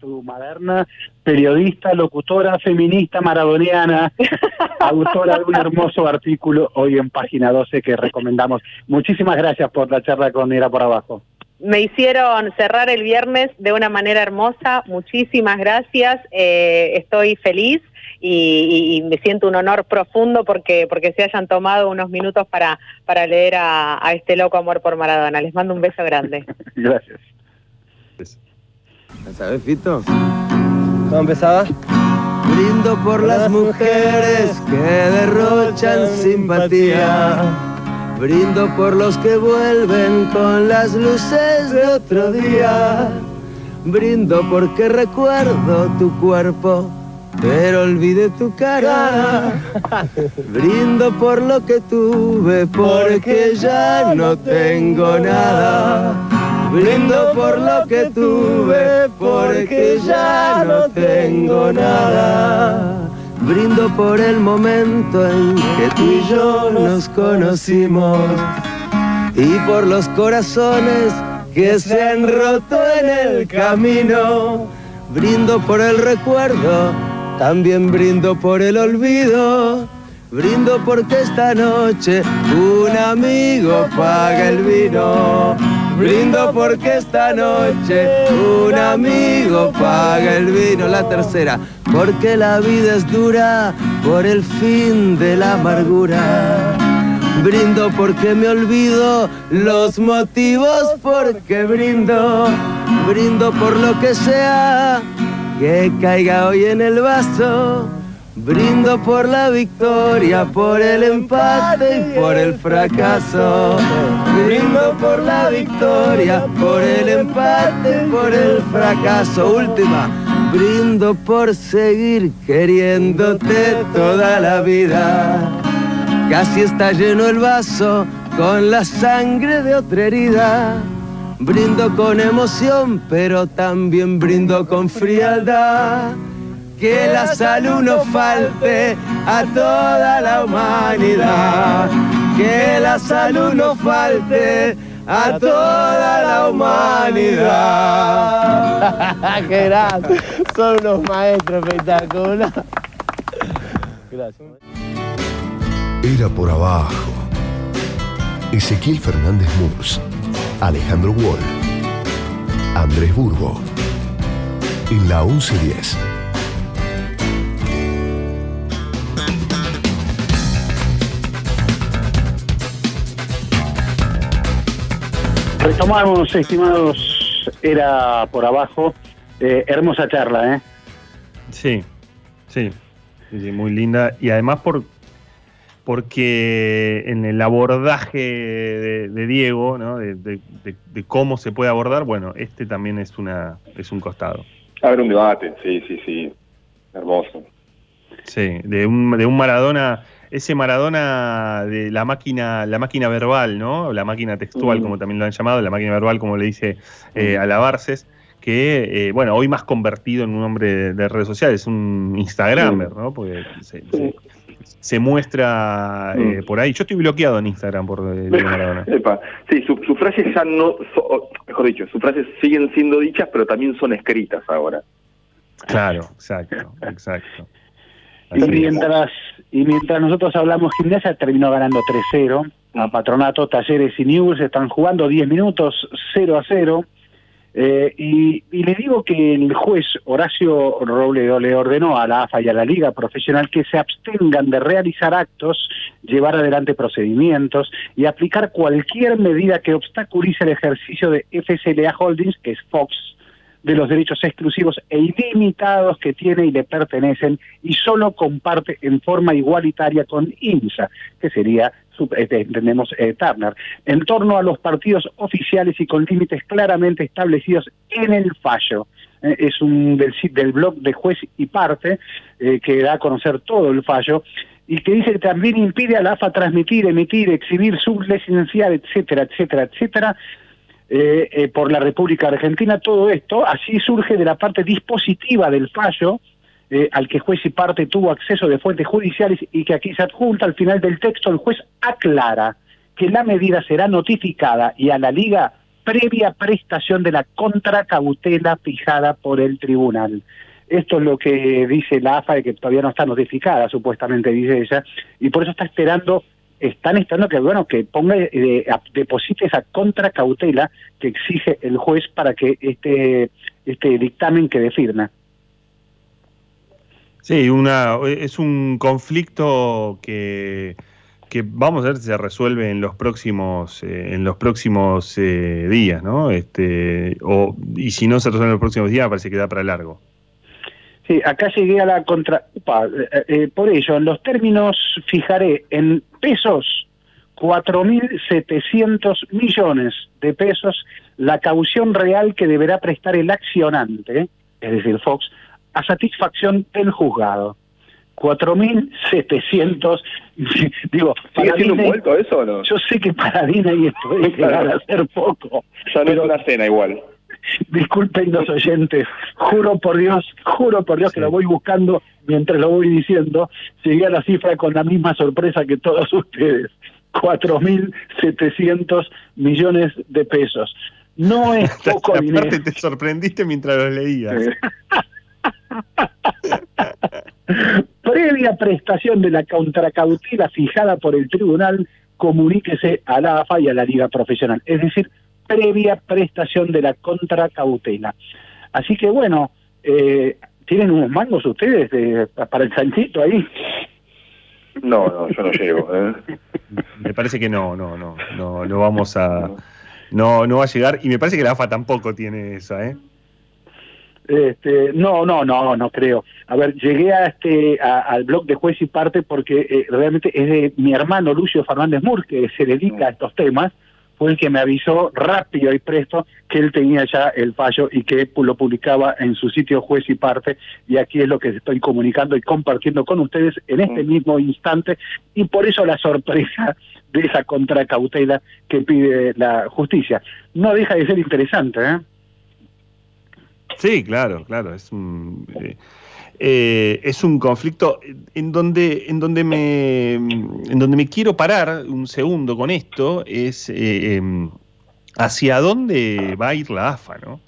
tu moderna, periodista, locutora, feminista, maradoniana, (laughs) autora de un hermoso artículo hoy en Página 12 que recomendamos. Muchísimas gracias por la charla con Era por Abajo. Me hicieron cerrar el viernes de una manera hermosa. Muchísimas gracias. Eh, estoy feliz y, y- y me siento un honor profundo porque porque se hayan tomado unos minutos para para leer a, a este loco amor por Maradona. Les mando un beso grande. (laughs) Gracias. ¿Sabes, Fito? ¿Cómo empezaba? Brindo por las mujeres que derrochan simpatía. Brindo por los que vuelven con las luces de otro día. Brindo porque recuerdo tu cuerpo, pero olvidé tu cara. Brindo por lo que tuve, porque ya no tengo nada. Brindo por lo que tuve, porque ya no tengo nada. Brindo por el momento en que tú y yo nos conocimos y por los corazones que se han roto en el camino. Brindo por el recuerdo, también brindo por el olvido. Brindo porque esta noche un amigo paga el vino. Brindo porque esta noche un amigo paga el vino. La tercera, porque la vida es dura por el fin de la amargura. Brindo porque me olvido los motivos porque brindo. Brindo por lo que sea que caiga hoy en el vaso. Brindo por la victoria, por el empate y por el fracaso. Brindo por la victoria, por el empate y por el fracaso. Última. Brindo por seguir queriéndote toda la vida. Casi está lleno el vaso con la sangre de otra herida. Brindo con emoción, pero también brindo con frialdad. Que la salud no falte a toda la humanidad. Que la salud no falte a toda la humanidad. (laughs) ¡Qué grande! Son unos maestros espectaculares. Gracias. Era por abajo. Ezequiel Fernández Murs, Alejandro Wall, Andrés Burgo. En la 1110. Retomamos, estimados, era por abajo. Eh, hermosa charla, ¿eh? Sí, sí, muy linda. Y además por porque en el abordaje de, de Diego, ¿no? de, de- de- de cómo se puede abordar, bueno, este también es una es un costado. Abre un debate, sí, sí, sí. Hermoso. Sí, de un, de un Maradona, ese Maradona de la máquina, la máquina verbal, ¿no? La máquina textual, Mm. como también lo han llamado, la máquina verbal, como le dice eh, a la Barces, que, eh, bueno, hoy más convertido en un hombre de, de redes sociales, un Instagramer, ¿no? Porque se, se- se muestra eh, Mm. por ahí. Yo estoy bloqueado en Instagram por eh, Diego Maradona. (laughs) Epa. Sí, su- sus frases ya no, so- mejor dicho, sus frases siguen siendo dichas, pero también son escritas ahora. Claro, exacto, exacto. Y mientras, y mientras nosotros hablamos gimnasia, terminó ganando 3-0. A Patronato, Talleres y News están jugando 10 minutos, 0 a 0. Eh, y, le digo que el juez Horacio Robledo le ordenó a la AFA y a la Liga Profesional que se abstengan de realizar actos, llevar adelante procedimientos y aplicar cualquier medida que obstaculice el ejercicio de FSLA Holdings, que es Fox, de los derechos exclusivos e ilimitados que tiene y le pertenecen y solo comparte en forma igualitaria con INSA, que sería, este, entendemos, eh, Turner, en torno a los partidos oficiales y con límites claramente establecidos en el fallo. Eh, es un del blog de juez y parte eh, que da a conocer todo el fallo y que dice que también impide a la AFA transmitir, emitir, exhibir, sublicenciar, etcétera, etcétera, etcétera, eh, eh, por la República Argentina. Todo esto así surge de la parte dispositiva del fallo eh, al que juez y parte tuvo acceso de fuentes judiciales y que aquí se adjunta al final del texto. El juez aclara que la medida será notificada y a la Liga previa prestación de la contracautela fijada por el tribunal. Esto es lo que dice la AFA, de que todavía no está notificada, supuestamente dice ella, y por eso está esperando, están esperando que, bueno, que ponga, eh, a- deposite esa contracautela que exige el juez para que este, este dictamen quede firme. Sí, una, es un conflicto que, que vamos a ver si se resuelve en los próximos, eh, en los próximos eh, días, ¿no? Este, o, y si no se resuelve en los próximos días, parece que da para largo. Sí, acá llegué a la contra... upa, eh, eh, por ello, en los términos fijaré en pesos 4.700 millones de pesos la caución real que deberá prestar el accionante, es decir, Fox, a satisfacción del juzgado. 4.700, (laughs) digo, ¿Sigue siendo un Disney- vuelto eso o no? Yo sé que para Disney esto puede (laughs) llegar a ser poco. Ya no es una cena igual. Disculpen los oyentes, juro por Dios, juro por Dios que lo voy buscando mientras lo voy diciendo. Llegué a la cifra con la misma sorpresa que todos (laughs) ustedes. 4.700 millones de pesos. No (laughs) es poco dinero. Aparte te sorprendiste mientras lo leías. (laughs) Previa prestación de la contracautela fijada por el tribunal, comuníquese a la AFA y a la Liga Profesional. Es decir, previa prestación de la contracautela. Así que bueno, eh, ¿tienen unos mangos ustedes de- para el chanchito ahí? No, no, yo no llego. ¿eh? Me parece que no, no, no, no, no vamos a, no, no va a llegar y me parece que la AFA tampoco tiene esa, ¿eh? Este, no, no, no, no creo. A ver, llegué a este, a- al blog de juez y parte porque eh, realmente es de mi hermano Lucio Fernández Mur, que se dedica a estos temas, fue el que me avisó rápido y presto que él tenía ya el fallo y que lo publicaba en su sitio juez y parte, y aquí es lo que estoy comunicando y compartiendo con ustedes en este mismo instante, y por eso la sorpresa de esa contracautela que pide la justicia. No deja de ser interesante, ¿eh? Sí, claro, claro, es un eh, eh, es un conflicto en donde en donde me en donde me quiero parar un segundo con esto es eh, em, hacia dónde va a ir la AFA, ¿no?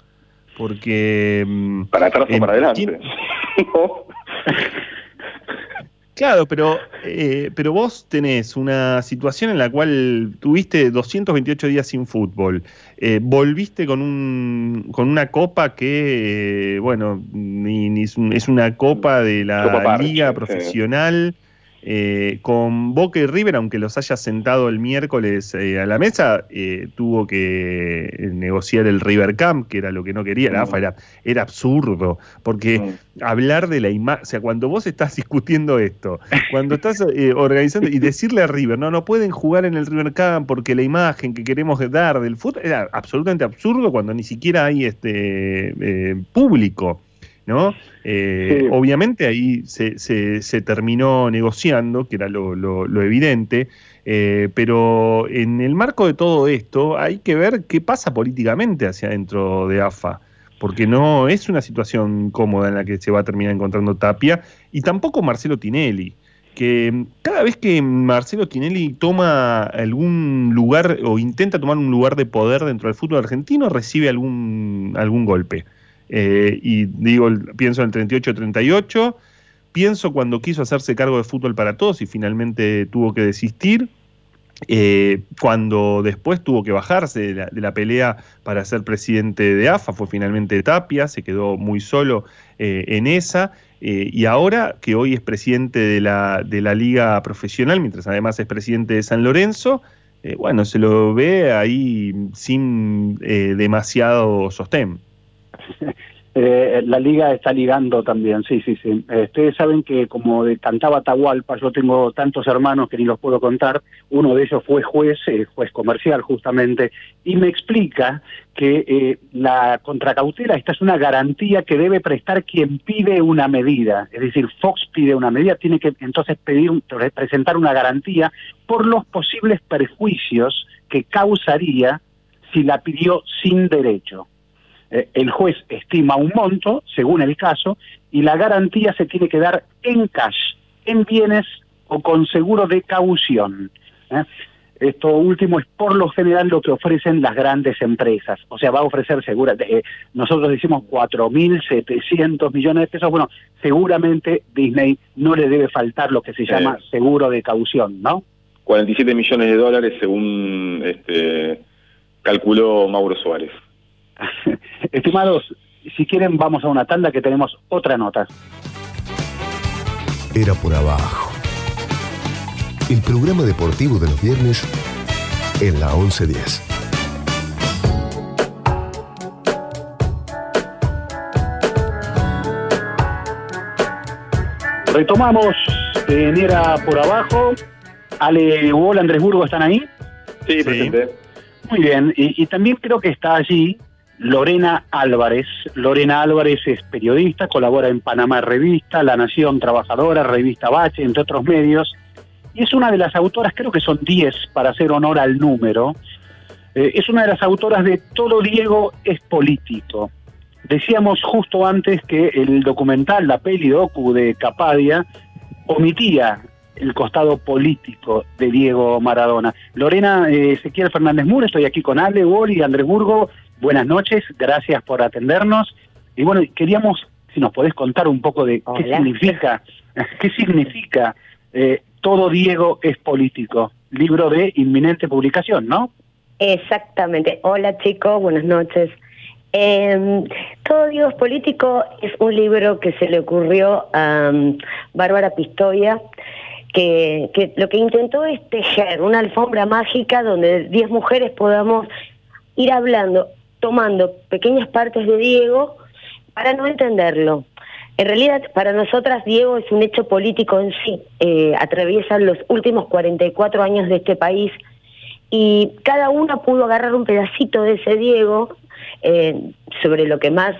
Porque em, Para atrás o para adelante. ¿quién- (laughs) (laughs) Claro, pero, eh, pero vos tenés una situación en la cual tuviste 228 días sin fútbol, eh, volviste con, un, con una copa que, eh, bueno, ni, ni es, un- es una copa de la Copa Parche, liga sí. Eh, con Boca y River, aunque los haya sentado el miércoles eh, a la mesa, eh, tuvo que eh, negociar el River Camp, que era lo que no quería la AFA, era, era absurdo, porque hablar de la imagen, o sea, cuando vos estás (laughs) discutiendo esto, cuando estás eh, organizando y decirle a River, no, no pueden jugar en el River Camp porque la imagen que queremos dar del fútbol era absolutamente absurdo cuando ni siquiera hay este público. ¿No? Eh, Sí. Obviamente ahí se, se- se terminó negociando, que era lo, lo- lo evidente, eh, pero en el marco de todo esto hay que ver qué pasa políticamente hacia adentro de AFA porque no es una situación cómoda en la que se va a terminar encontrando Tapia, y tampoco Marcelo Tinelli, que cada vez que Marcelo Tinelli toma algún lugar o intenta tomar un lugar de poder dentro del fútbol argentino, recibe algún, algún golpe. Eh, y digo, pienso en el 38-38, pienso cuando quiso hacerse cargo de fútbol para todos y finalmente tuvo que desistir, eh, cuando después tuvo que bajarse de la, pelea para ser presidente de AFA, fue finalmente Tapia, se quedó muy solo eh, en esa, y ahora que hoy es presidente de la, de la liga profesional, mientras además es presidente de San Lorenzo, bueno, se lo ve ahí sin demasiado sostén. (laughs) Eh, la liga está ligando también, sí, sí, sí. Eh, ustedes saben que como de- cantaba Atahualpa, yo tengo tantos hermanos que ni los puedo contar. Uno de ellos fue juez, eh, juez comercial justamente, y me explica que eh, la contracautela, esta es una garantía que debe prestar quien pide una medida. Es decir, Fox pide una medida, tiene que entonces pedir, presentar una garantía por los posibles perjuicios que causaría si la pidió sin derecho. Eh, el juez estima un monto, según el caso, y la garantía se tiene que dar en cash, en bienes o con seguro de caución. ¿eh? Esto último es por lo general lo que ofrecen las grandes empresas. O sea, va a ofrecer segura, eh, nosotros decimos 4.700 millones de pesos. Bueno, seguramente Disney no le debe faltar lo que se llama seguro de caución, ¿no? 47 millones de dólares según este, calculó Mauro Suárez. (laughs) Estimados, si quieren vamos a una tanda que tenemos otra nota. Era por abajo. El programa deportivo de los viernes en la 1110. Retomamos en Era por Abajo. Ale Wall, Andrés Burgo, ¿están ahí? Sí, presente. Muy bien, y, y también creo que está allí Lorena Álvarez. Lorena Álvarez es periodista, colabora en Panamá Revista, La Nación Trabajadora, Revista Bache, entre otros medios, y es una de las autoras, creo que son 10 para hacer honor al número, eh, es una de las autoras de Todo Diego es político. Decíamos justo antes que el documental, la peli docu de Capadia, omitía el costado político de Diego Maradona. Lorena eh, Ezequiel Fernández Muro, estoy aquí con Ale, Wall y Andrés Burgo. Buenas noches, gracias por atendernos. Y bueno, queríamos, si nos podés contar un poco de qué significa, qué significa eh, Todo Diego es político, libro de inminente publicación, ¿no? Exactamente. Hola chicos, buenas noches. Eh, Todo Dios Político es un libro que se le ocurrió a um, Bárbara Pistoia, que, que lo que intentó es tejer una alfombra mágica donde 10 mujeres podamos ir hablando, tomando pequeñas partes de Diego para no entenderlo. En realidad, para nosotras, Diego es un hecho político en sí. Eh, atraviesan los últimos 44 años de este país y cada una pudo agarrar un pedacito de ese Diego eh, sobre lo que más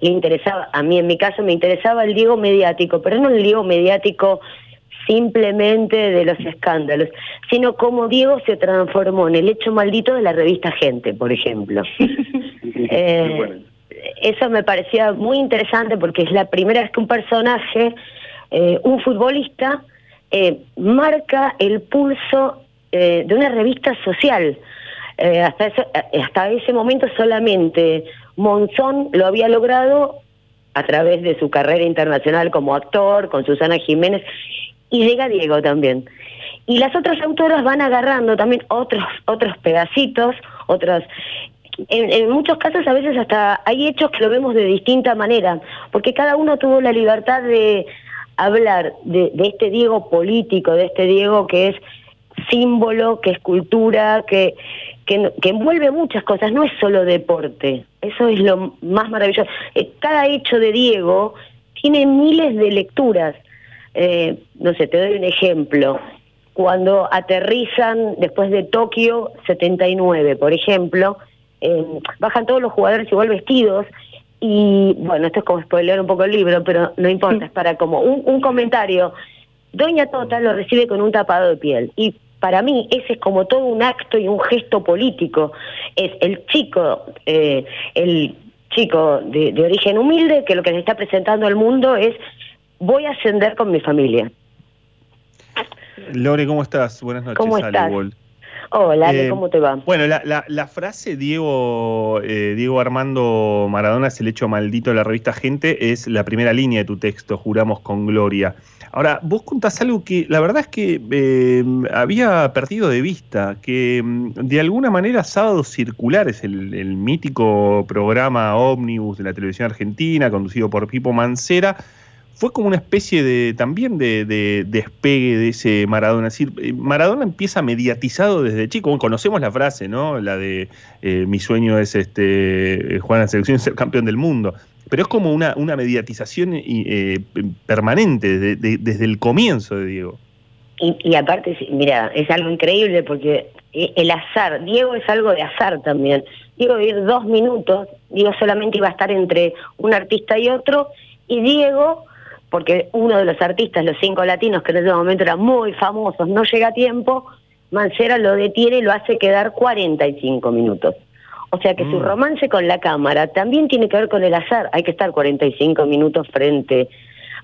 le interesaba. A mí, en mi caso, me interesaba el Diego mediático, pero no el Diego mediático simplemente de los escándalos, sino cómo Diego se transformó en el hecho maldito de la revista Gente, por ejemplo. (laughs) (laughs) Eh, eso me parecía muy interesante porque es la primera vez que un personaje, eh, un futbolista, eh, marca el pulso de una revista social. hasta, ese, hasta ese momento solamente Monzón lo había logrado a través de su carrera internacional como actor, con Susana Jiménez, y llega Diego también. Y las otras autoras van agarrando también otros, otros pedacitos, otros... En, muchos casos a veces hasta hay hechos que lo vemos de distinta manera, porque cada uno tuvo la libertad de hablar de, este Diego político, de este Diego que es símbolo, que es cultura, que, que, que, envuelve muchas cosas, no es solo deporte, eso es lo más maravilloso. Eh, cada hecho de Diego tiene miles de lecturas. Eh, no sé, te doy un ejemplo. Cuando aterrizan después de Tokio 79, por ejemplo, eh, bajan todos los jugadores igual vestidos y, bueno, esto es como spoiler un poco el libro, pero no importa, (laughs) es para como un, un comentario. Doña Tota lo recibe con un tapado de piel y para mí ese es como todo un acto y un gesto político. Es el chico, eh, el chico de, de, origen humilde que lo que se está presentando al mundo es voy a ascender con mi familia. Lore, ¿cómo estás? Buenas noches. ¿Cómo estás? Hola, Ale, Eh, ¿cómo te va? Bueno, la, la- la frase Diego, eh, Diego Armando Maradona es el hecho maldito de la revista Gente, es la primera línea de tu texto, juramos con gloria. Ahora, vos contás algo que la verdad es que eh, había perdido de vista, que mm, de alguna manera Sábados Circulares, el, el mítico programa ómnibus de la televisión argentina, conducido por Pipo Mancera, fue como una especie de también de, de- despegue de ese Maradona. Decir, eh, Maradona empieza mediatizado desde chico. Bueno, conocemos la frase, ¿no? La de eh, mi sueño es este jugar en la selección ser campeón del mundo. Pero es como una, una mediatización eh, permanente de- de- desde el comienzo de Diego. Y, y aparte, mira, es algo increíble porque eh, el azar, Diego es algo de azar también. Diego ir dos minutos, Diego solamente iba a estar entre un artista y otro, y Diego, porque uno de los artistas, los cinco latinos, que en ese momento eran muy famosos, no llega a tiempo, Mancera lo detiene y lo hace quedar 45 minutos. O sea que su Mm. romance con la cámara también tiene que ver con el azar. Hay que estar 45 minutos frente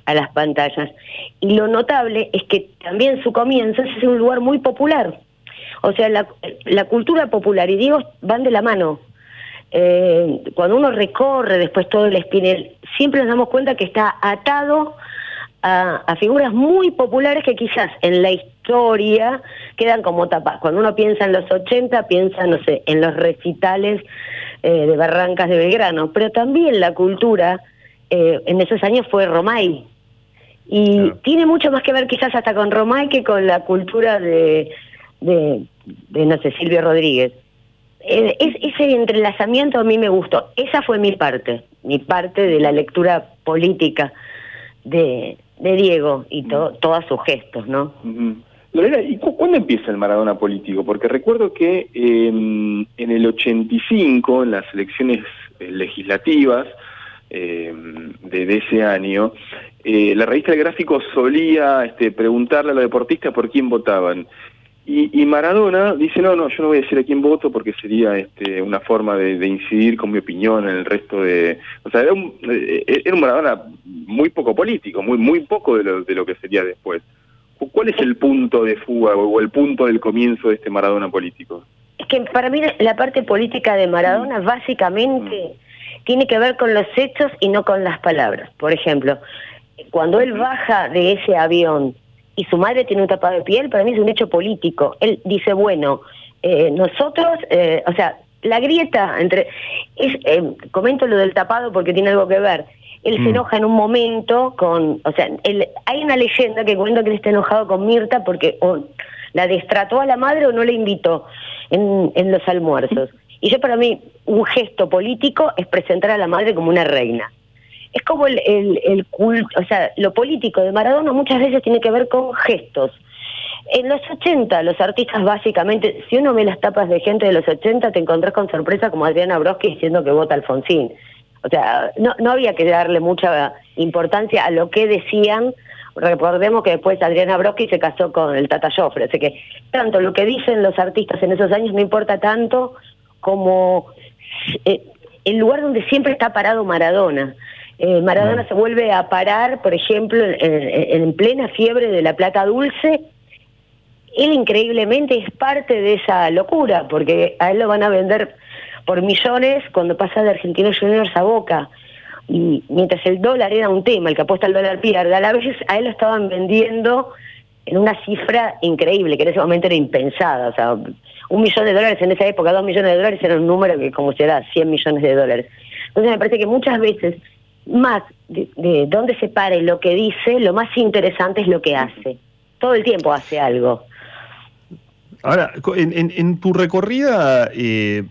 a las pantallas. Y lo notable es que también su comienzo es un lugar muy popular. O sea, la, la cultura popular y Diego van de la mano. Eh, cuando uno recorre después todo el espinel, siempre nos damos cuenta que está atado a, a figuras muy populares que quizás en la historia quedan como tapas. Cuando uno piensa en los 80, piensa, no sé, en los recitales eh, de Barrancas de Belgrano, pero también la cultura eh, en esos años fue Romay. Y tiene mucho más que ver quizás hasta con Romay que con la cultura de, de, de, no sé, Silvio Rodríguez. Eh, es- ese entrelazamiento a mí me gustó. Esa fue mi parte, mi parte de la lectura política de, de Diego y to- todos sus gestos, ¿no? Lorena, ¿y cu- cuándo empieza el Maradona político? Porque recuerdo que eh, en el 85, en las elecciones eh, legislativas eh, de, de ese año, eh, la revista El Gráfico solía este, preguntarle a los deportistas por quién votaban. Y, y Maradona dice, no, no, yo no voy a decir a quién voto porque sería este, una forma de, de incidir con mi opinión en el resto de... O sea, era un, eh, era un Maradona muy poco político, muy, muy poco de lo, de lo que sería después. ¿Cu- ¿Cuál es el punto de fuga o o el punto del comienzo de este Maradona político? Es que para mí la parte política de Maradona básicamente tiene que ver con los hechos y no con las palabras. Por ejemplo, cuando él baja de ese avión y su madre tiene un tapado de piel, para mí es un hecho político. Él dice, bueno, eh, nosotros, eh, o sea, la grieta entre... Es, eh, comento lo del tapado porque tiene algo que ver. Él se Mm. enoja en un momento con, o sea, él- hay una leyenda que cuenta que él está enojado con Mirta porque o la destrató a la madre o no la invitó en, en los almuerzos. Y yo para mí, un gesto político es presentar a la madre como una reina. Es como el, el, el culto, o sea, lo político de Maradona muchas veces tiene que ver con gestos. En los 80, los artistas básicamente, si uno ve las tapas de gente de los 80, te encontrás con sorpresa como Adriana Broski diciendo que vota Alfonsín. O sea, no, no había que darle mucha importancia a lo que decían. Recordemos que después Adriana Broski se casó con el Tata Joffre, así que tanto lo que dicen los artistas en esos años no importa tanto como eh, el lugar donde siempre está parado Maradona. Eh, Maradona se vuelve a parar, por ejemplo, en, en- en plena fiebre de la plata dulce. Él increíblemente es parte de esa locura, porque a él lo van a vender por millones cuando pasa de Argentinos Juniors a Boca. Y mientras el dólar era un tema, el que apuesta al dólar pierde, a la vez a él lo estaban vendiendo en una cifra increíble, que en ese momento era impensada. O sea, un millón de dólares en esa época, dos millones de dólares era un número que como será 100 millones de dólares. Entonces me parece que muchas veces, más de, de dónde se pare lo que dice, lo más interesante es lo que hace. Todo el tiempo hace algo. Ahora, en, en- en tu recorrida, eh,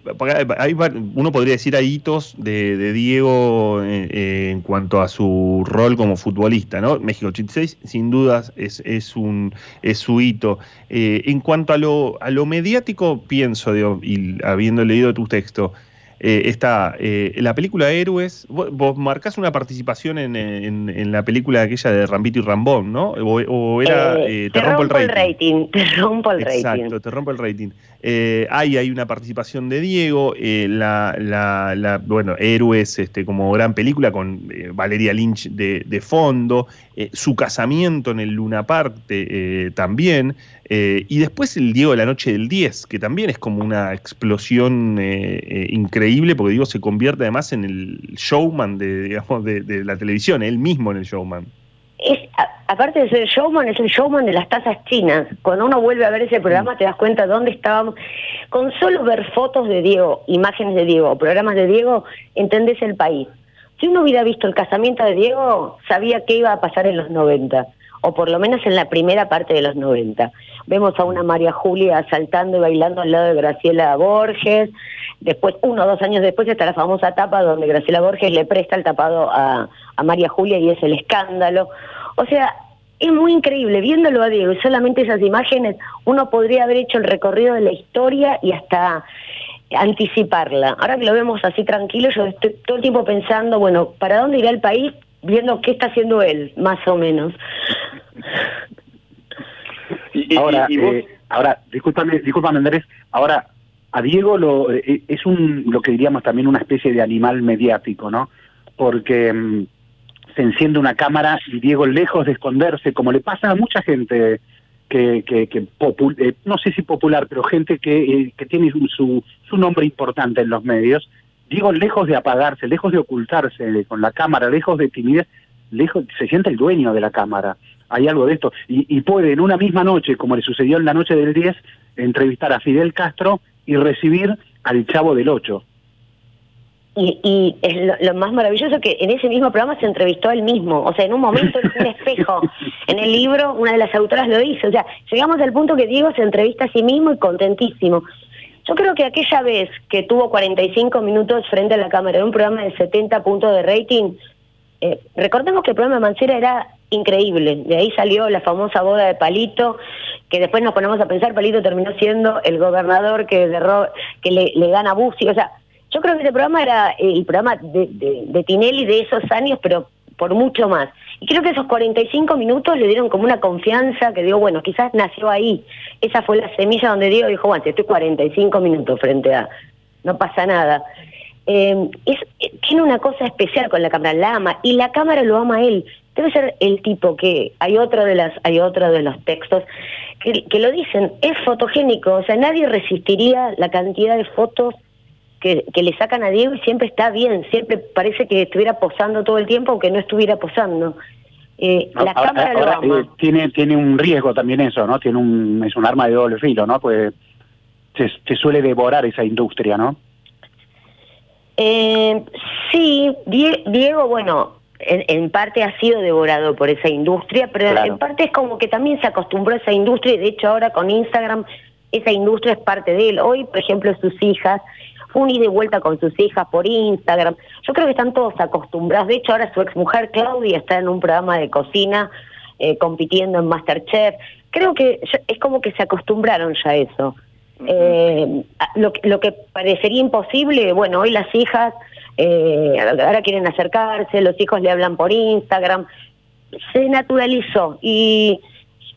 hay uno podría decir hay hitos de, de Diego eh, eh, en cuanto a su rol como futbolista, ¿no? México 86, sin dudas, es, es, un, es su hito. Eh, en cuanto a lo, a lo mediático, pienso, digo, y habiendo leído tu texto, eh, está eh, la película Héroes. Vos, vos marcás una participación en, en- en la película aquella de Rambito y Rambón, ¿no? O, o era Eh, eh, Te, rompo el rating. rating. Te rompo el Exacto, rating. te rompo el rating. Eh, hay, hay una participación de Diego, eh, la, la, la- bueno, Héroes este, como gran película con eh, Valeria Lynch de, de fondo, eh, su casamiento en el Luna Park eh, también, y después el Diego de la Noche del 10, que también es como una explosión increíble, porque Diego se convierte además en el showman de, digamos, de la televisión, él mismo en el showman. Es, a- aparte de ser showman, es el showman de las tazas chinas. Cuando uno vuelve a ver ese programa te das cuenta de dónde estábamos. Con solo ver fotos de Diego, imágenes de Diego, programas de Diego, entendés el país. Si uno hubiera visto el casamiento de Diego, sabía qué iba a pasar en los 90, o por lo menos en la primera parte de los 90. Vemos a una María Julia saltando y bailando al lado de Graciela Borges. Después, uno o dos años después, está la famosa tapa donde Graciela Borges le presta el tapado a, a María Julia y es el escándalo. O sea, es muy increíble. Viéndolo a Diego y solamente esas imágenes, uno podría haber hecho el recorrido de la historia y hasta anticiparla. Ahora que lo vemos así tranquilo, yo estoy todo el tiempo pensando, bueno, ¿para dónde irá el país? Viendo qué está haciendo él, más o menos. ahora, eh, ahora, discúlpame, discúlpame Andrés, ahora a Diego lo eh, es un lo que diríamos también una especie de animal mediático, ¿no? Porque mm, se enciende una cámara y Diego lejos de esconderse, como le pasa a mucha gente que, que, que eh, no sé si popular, pero gente que, eh, que tiene su, su nombre importante en los medios, Diego lejos de apagarse, lejos de ocultarse con la cámara, lejos de timidez, lejos se siente el dueño de la cámara. Hay algo de esto. Y, y puede en una misma noche, como le sucedió en la noche del 10, entrevistar a Fidel Castro y recibir al Chavo del 8. Y, y es lo, lo más maravilloso que en ese mismo programa se entrevistó él mismo. O sea, en un momento es un espejo. (laughs) En el libro, una de las autoras lo dice. O sea, llegamos al punto que Diego se entrevista a sí mismo y contentísimo. Yo creo que aquella vez que tuvo 45 minutos frente a la cámara en un programa de 70 puntos de rating, eh, recordemos que el programa de Mancera era increíble. De ahí salió la famosa boda de Palito, que después nos ponemos a pensar, Palito terminó siendo el gobernador que, derro- que le, le gana a. O sea, yo creo que ese programa era el programa de, de Tinelli de esos años, pero por mucho más. Y creo que esos 45 minutos le dieron como una confianza que digo, bueno, quizás nació ahí. Esa fue la semilla donde Diego dijo, bueno, estoy 45 minutos frente a... No pasa nada. Eh, es, tiene una cosa especial con la cámara, la ama, y la cámara lo ama a él. Debe ser el tipo que, hay otro de las, hay otro de los textos que lo dicen, es fotogénico, o sea, nadie resistiría la cantidad de fotos que, que le sacan a Diego y siempre está bien, siempre parece que estuviera posando todo el tiempo aunque no estuviera posando. Eh, la Ahora- cámara ahora, lo ama. eh, tiene, tiene un riesgo también eso, ¿no? Tiene un, es un arma de doble filo, ¿no? Pues se, se suele devorar esa industria, ¿no? Eh, sí, Die- Diego, bueno, en, en parte ha sido devorado por esa industria, pero Claro. en parte es como que también se acostumbró a esa industria y de hecho ahora con Instagram esa industria es parte de él. Hoy, por ejemplo, sus hijas, un ida y vuelta con sus hijas por Instagram. Yo creo que están todos acostumbrados. De hecho, ahora su exmujer Claudia está en un programa de cocina eh, compitiendo en Masterchef. Creo que es como que se acostumbraron ya a eso. Eh, lo, que- lo que parecería imposible, bueno, hoy las hijas eh, ahora quieren acercarse, los hijos le hablan por Instagram, se naturalizó y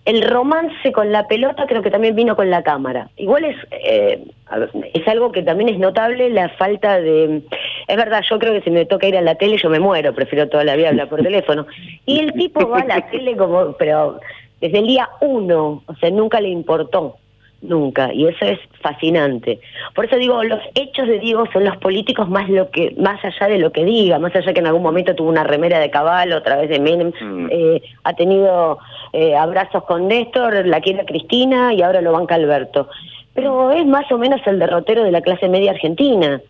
el romance con la pelota creo que también vino con la cámara. Igual es eh, es algo que también es notable la falta de... Es verdad, yo creo que si me toca ir a la tele yo me muero, prefiero toda la vida hablar por teléfono. Y el tipo va a la tele como, pero desde el día uno, o sea, nunca le importó, nunca, y eso es fascinante. Por eso digo, los hechos de Diego son los políticos más lo que, más allá de lo que diga, más allá que en algún momento tuvo una remera de caballo a través de Menem, eh, ha tenido eh, abrazos con Néstor, la quiere Cristina y ahora lo banca Alberto. Pero es más o menos el derrotero de la clase media argentina,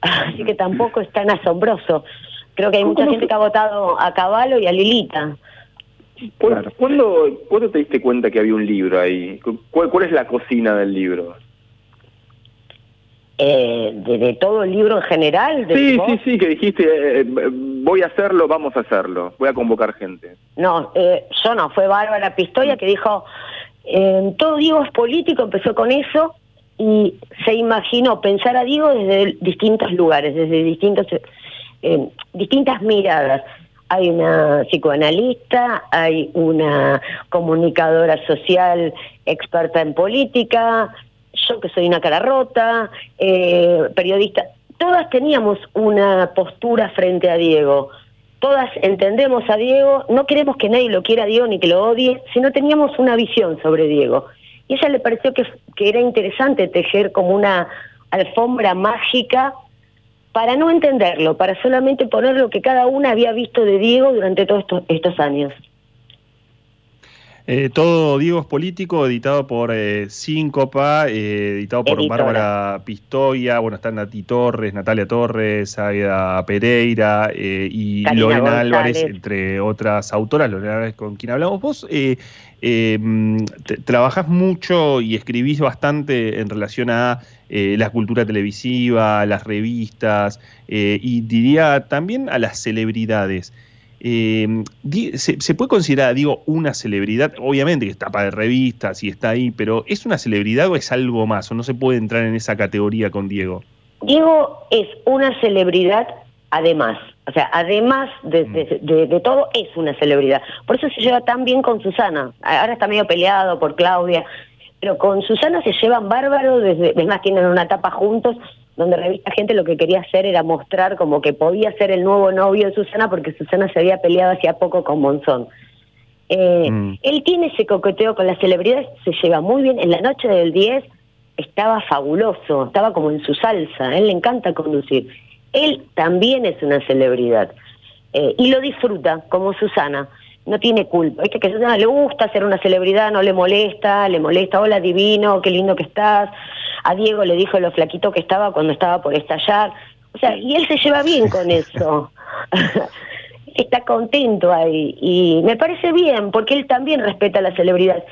así que tampoco es tan asombroso. Creo que hay mucha gente que ha votado a Caballo y a Lilita. ¿Cu- ¿Cuándo, ¿Cuándo te diste cuenta que había un libro ahí? ¿Cu- ¿Cuál, cuál es la cocina del libro? Eh, de, de todo el libro en general. de Sí, vos. sí, sí, que dijiste, eh, eh, voy a hacerlo, vamos a hacerlo, voy a convocar gente. No, eh, yo no, fue Bárbara Pistoia que dijo, eh, todo Diego es político, empezó con eso y se imaginó pensar a Diego desde distintos lugares, desde distintos, eh, distintas miradas. Hay una psicoanalista, hay una comunicadora social experta en política, yo que soy una cara rota, eh, periodista. Todas teníamos una postura frente a Diego todas entendemos a Diego, no queremos que nadie lo quiera a Diego ni que lo odie, sino teníamos una visión sobre Diego. Y a ella le pareció que, que era interesante tejer como una alfombra mágica para no entenderlo, para solamente poner lo que cada una había visto de Diego durante todos estos, estos años. Eh, todo Diego es político, editado por eh, Síncopa, eh, editado por Editora. Bárbara Pistoia, bueno, están Nati Torres, Natalia Torres, Aida Pereira eh, y Karina Lorena González. Álvarez, entre otras autoras, Lorena Álvarez con quien hablamos. Vos eh, te- trabajás mucho y escribís bastante en relación a la cultura televisiva, las revistas y diría también a las celebridades. Eh, se, se puede considerar, digo, una celebridad? Obviamente que está para revistas y está ahí, pero ¿es una celebridad o es algo más? ¿O no se puede entrar en esa categoría con Diego? Diego es una celebridad además, o sea, además de, de- de- de todo, es una celebridad. Por eso se lleva tan bien con Susana. Ahora está medio peleado por Claudia, pero con Susana se llevan bárbaro, desde, es más, tienen una etapa juntos donde Revista Gente lo que quería hacer era mostrar como que podía ser el nuevo novio de Susana porque Susana se había peleado hacía poco con Monzón. Eh, Él tiene ese coqueteo con las celebridades, se lleva muy bien. En la noche del 10 estaba fabuloso, estaba como en su salsa, a él le encanta conducir. Él también es una celebridad eh, y lo disfruta, como Susana. No tiene culpa. Viste que a Susana le gusta ser una celebridad, no le molesta, le molesta, hola divino, qué lindo que estás. A Diego le dijo lo flaquito que estaba cuando estaba por estallar. O sea, y él se lleva bien (laughs) con eso. (laughs) está contento ahí y me parece bien porque él también respeta a la celebridad.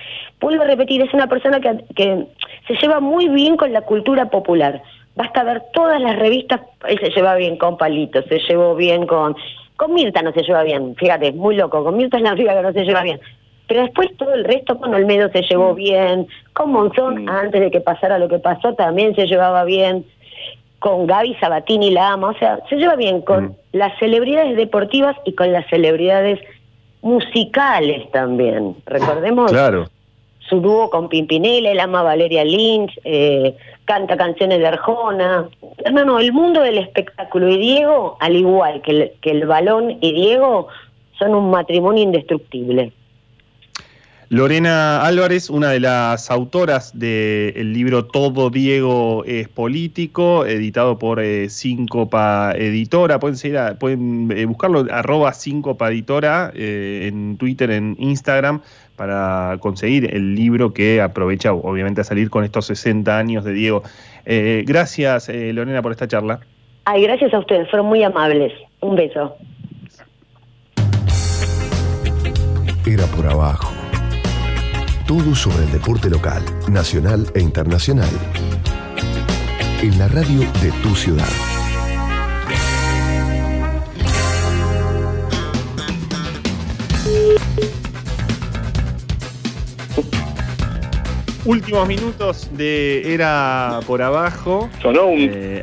Vuelvo a repetir, es una persona que, que se lleva muy bien con la cultura popular. Basta ver todas las revistas, él se lleva bien con Palito, se llevó bien con... Con Mirta no se lleva bien, fíjate, es muy loco, con Mirta es la única que no se lleva bien. Pero después todo el resto, con Olmedo se llevó bien, con Monzón, antes de que pasara lo que pasó, también se llevaba bien con Gaby Sabatini la ama, o sea, se lleva bien con las celebridades deportivas y con las celebridades musicales también. Recordemos Claro. su dúo con Pimpinela, él ama a Valeria Lynch, eh, canta canciones de Arjona. Hermano, el mundo del espectáculo y Diego, al igual que el, que el balón y Diego, son un matrimonio indestructible. Lorena Álvarez, una de las autoras del libro Todo Diego es político, editado por eh, Síncopa Editora. Pueden, seguir a- pueden eh, buscarlo, arroba Síncopa Editora, eh, en Twitter, en Instagram, para conseguir el libro que aprovecha, obviamente, a salir con estos 60 años de Diego. Eh, gracias, eh, Lorena, por esta charla. Ay, gracias a ustedes, fueron muy amables. Un beso. era por abajo. Todo sobre el deporte local, nacional e internacional. En la radio de tu ciudad. Últimos minutos de Era por abajo. Sonó un. Eh,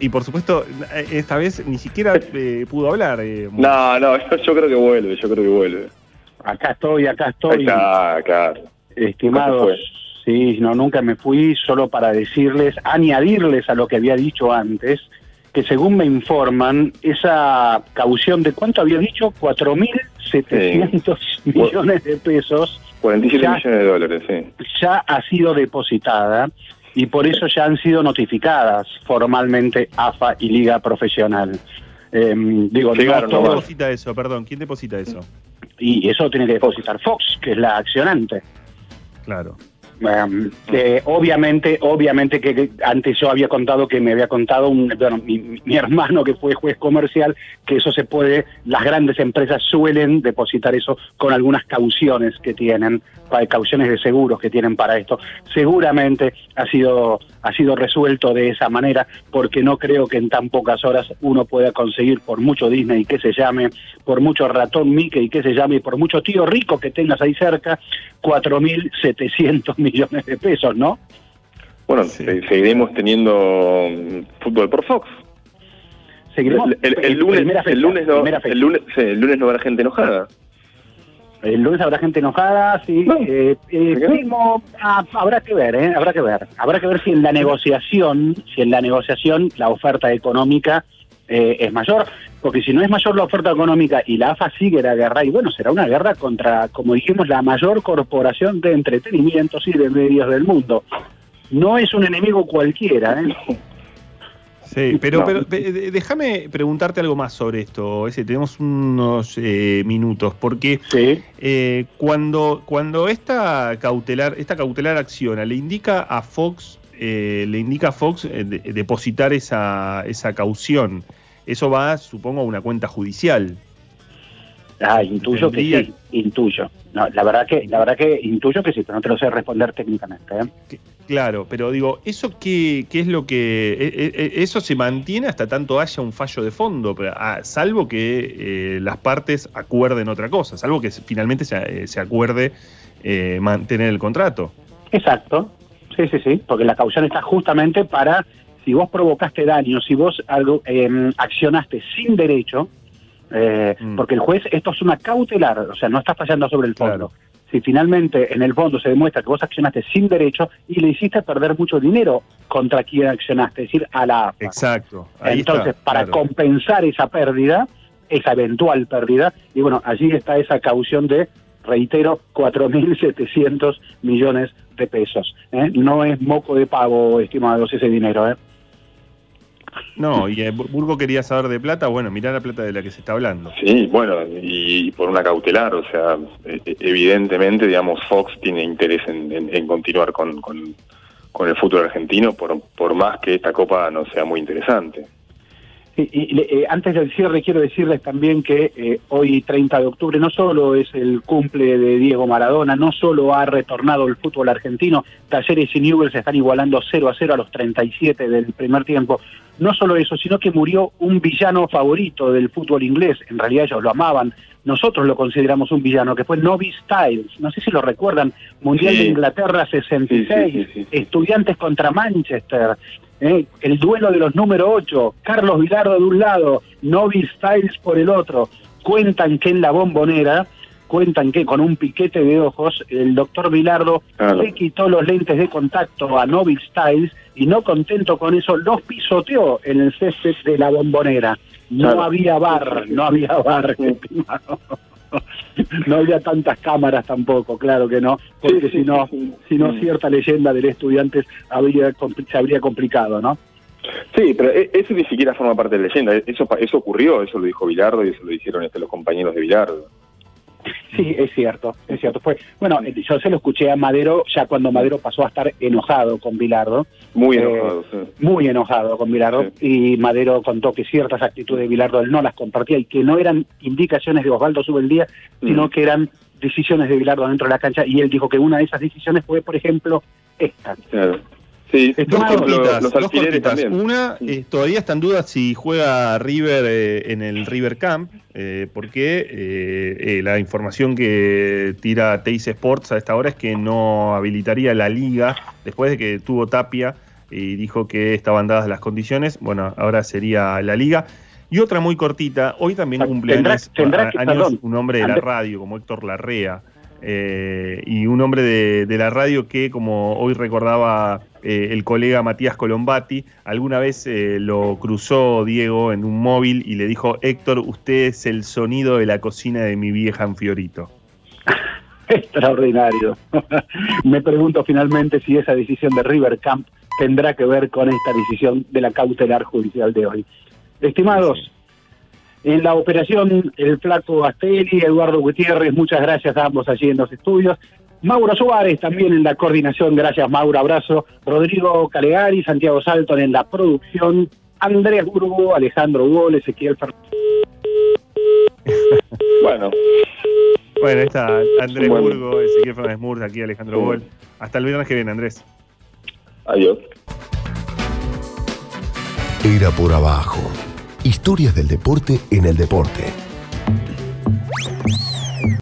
y por supuesto, eh, esta vez ni siquiera eh, pudo hablar. eh, No, no, yo, yo creo que vuelve, yo creo que vuelve. Acá estoy, acá estoy. está, claro. Estimados, sí, no, nunca me fui, solo para decirles, añadirles a lo que había dicho antes, que según me informan, esa caución de cuánto había dicho, 4.700 millones de pesos, 47 Ya. millones de dólares, sí. ya ha sido depositada y por eso ya han sido notificadas formalmente AFA y Liga Profesional. Em, digo, no ¿Quién todos- deposita eso? Perdón, ¿quién deposita eso? y eso tiene que depositar Fox, que es la accionante. Claro. Eh, obviamente, obviamente que, antes yo había contado que me había contado un, bueno, mi, mi hermano que fue juez comercial, que eso se puede, las grandes empresas suelen depositar eso con algunas cauciones que tienen, cauciones de seguros que tienen para esto. Seguramente ha sido, ha sido resuelto de esa manera, porque no creo que en tan pocas horas uno pueda conseguir, por mucho Disney que se llame, por mucho ratón Mickey que se llame, por mucho tío rico que tengas ahí cerca, 4.700 millones de pesos, ¿no? Bueno, se- seguiremos teniendo mm, fútbol por Fox. Seguiremos. El, el- el lunes, Primera fecha, el lunes no, primera fecha. el lunes, sí, el lunes no habrá gente enojada. El lunes habrá gente enojada, sí. eh, eh, primo, ah, habrá que ver, ¿eh? Habrá que ver. Habrá que ver si en la negociación, si en la negociación la oferta económica eh, es mayor, porque si no es mayor la oferta económica y la AFA sigue la guerra, y bueno, será una guerra contra, como dijimos, la mayor corporación de entretenimientos y de medios del mundo. No es un enemigo cualquiera, ¿eh? Sí, pero, pero déjame preguntarte algo más sobre esto. Ese, tenemos unos eh, minutos, porque eh, cuando, cuando esta cautelar, esta cautelar acciona, le indica a Fox, eh, le indica a Fox eh, de- depositar esa, esa caución. Eso va, supongo, a una cuenta judicial. Ah, intuyo que sí, intuyo. No, la verdad que, la verdad que intuyo que sí, pero no te lo sé responder técnicamente. ¿eh? Claro, pero digo, ¿eso qué, qué es lo que... e- e- e- eso se mantiene hasta tanto haya un fallo de fondo, pero, ah, salvo que eh, las partes acuerden otra cosa, salvo que finalmente se, eh, se acuerde eh, mantener el contrato. Exacto, sí, sí, sí, porque la caución está justamente para, si vos provocaste daño, si vos algo eh, accionaste sin derecho, eh, porque el juez, esto es una cautelar, o sea, no está fallando sobre el fondo. Si finalmente en el fondo se demuestra que vos accionaste sin derecho y le hiciste perder mucho dinero contra quien accionaste, es decir, a la AFA. Exacto. Ahí Entonces, está, para claro. compensar esa pérdida, esa eventual pérdida, y bueno, allí está esa caución de, reitero, 4.700 millones de pesos. ¿eh? No es moco de pavo, estimados, ese dinero. ¿eh? No, y eh, Burgo quería saber de plata, bueno, mirá la plata de la que se está hablando. Sí, bueno, y, por una cautelar, o sea, eh, eh, evidentemente, digamos, Fox tiene interés en, continuar con, con- con el fútbol argentino, por, por más que esta copa no sea muy interesante. Sí, y eh, antes del cierre quiero decirles también que eh, hoy 30 de octubre no solo es el cumple de Diego Maradona, no solo ha retornado el fútbol argentino, Talleres y Newell's están igualando 0 a 0 a los 37 del primer tiempo. No solo eso, sino que murió un villano favorito del fútbol inglés, en realidad ellos lo amaban, nosotros lo consideramos un villano, que fue Novi Styles, no sé si lo recuerdan, Mundial Sí. de Inglaterra 66, Sí, sí, sí, estudiantes contra Manchester, ¿eh? el duelo de los número 8, Carlos Vilardo de un lado, Novi Styles por el otro. Cuentan que en la bombonera, cuentan que con un piquete de ojos, el doctor Vilardo Claro. le quitó los lentes de contacto a Novi Styles y no contento con eso, los pisoteó en el césped de la bombonera. No Claro. había bar, no había bar, estimado. (laughs) (laughs) No había tantas cámaras tampoco, claro que no, porque si no, si no cierta leyenda del estudiante habría, se habría complicado, ¿no? Sí, pero e- eso ni siquiera forma parte de la leyenda, eso, eso ocurrió, eso lo dijo Bilardo y eso lo dijeron este, los compañeros de Bilardo. Sí, es cierto, es cierto. Bueno, eh, yo se lo escuché a Madero ya cuando Madero pasó a estar enojado con Bilardo. Muy Eh, enojado, sí. muy enojado con Bilardo y Madero contó que ciertas actitudes de Bilardo él no las compartía y que no eran indicaciones de Osvaldo Subeldía, sino Mm. que eran decisiones de Bilardo dentro de la cancha y él dijo que una de esas decisiones fue, por ejemplo, esta. Claro. Sí, dos cortitas, los dos también. Una, eh, todavía está en duda si juega River eh, en el River Camp, eh, porque eh, eh, la información que tira Teis Sports a esta hora es que no habilitaría la liga después de que tuvo Tapia y dijo que estaban dadas las condiciones. Bueno, ahora sería la liga. Y otra muy cortita, hoy también cumple tendrá- años, tendrá a- que- años perdón, un hombre de la radio como Héctor Larrea. Eh, y un hombre de, de la radio que, como hoy recordaba eh, el colega Matías Colombati, alguna vez eh, lo cruzó Diego en un móvil y le dijo, Héctor, usted es el sonido de la cocina de mi vieja en Fiorito. (laughs) Extraordinario. (laughs) Me pregunto finalmente si esa decisión de River Camp tendrá que ver con esta decisión de la cautelar judicial de hoy. Estimados, en la operación El Flaco Astelli, Eduardo Gutiérrez, muchas gracias a ambos allí en los estudios. Mauro Suárez también en la coordinación, gracias Mauro, abrazo. Rodrigo Calegari, Santiago Salton en la producción. Andrés Burgo, Alejandro Gol, Ezequiel Fernández. (laughs) Bueno. Bueno, ahí está Andrés Bueno. Burgo, Ezequiel Fernández Murs, aquí Alejandro Sí. Gol. Hasta el viernes que viene, Andrés. Adiós. Era por abajo. Historias del deporte en el deporte.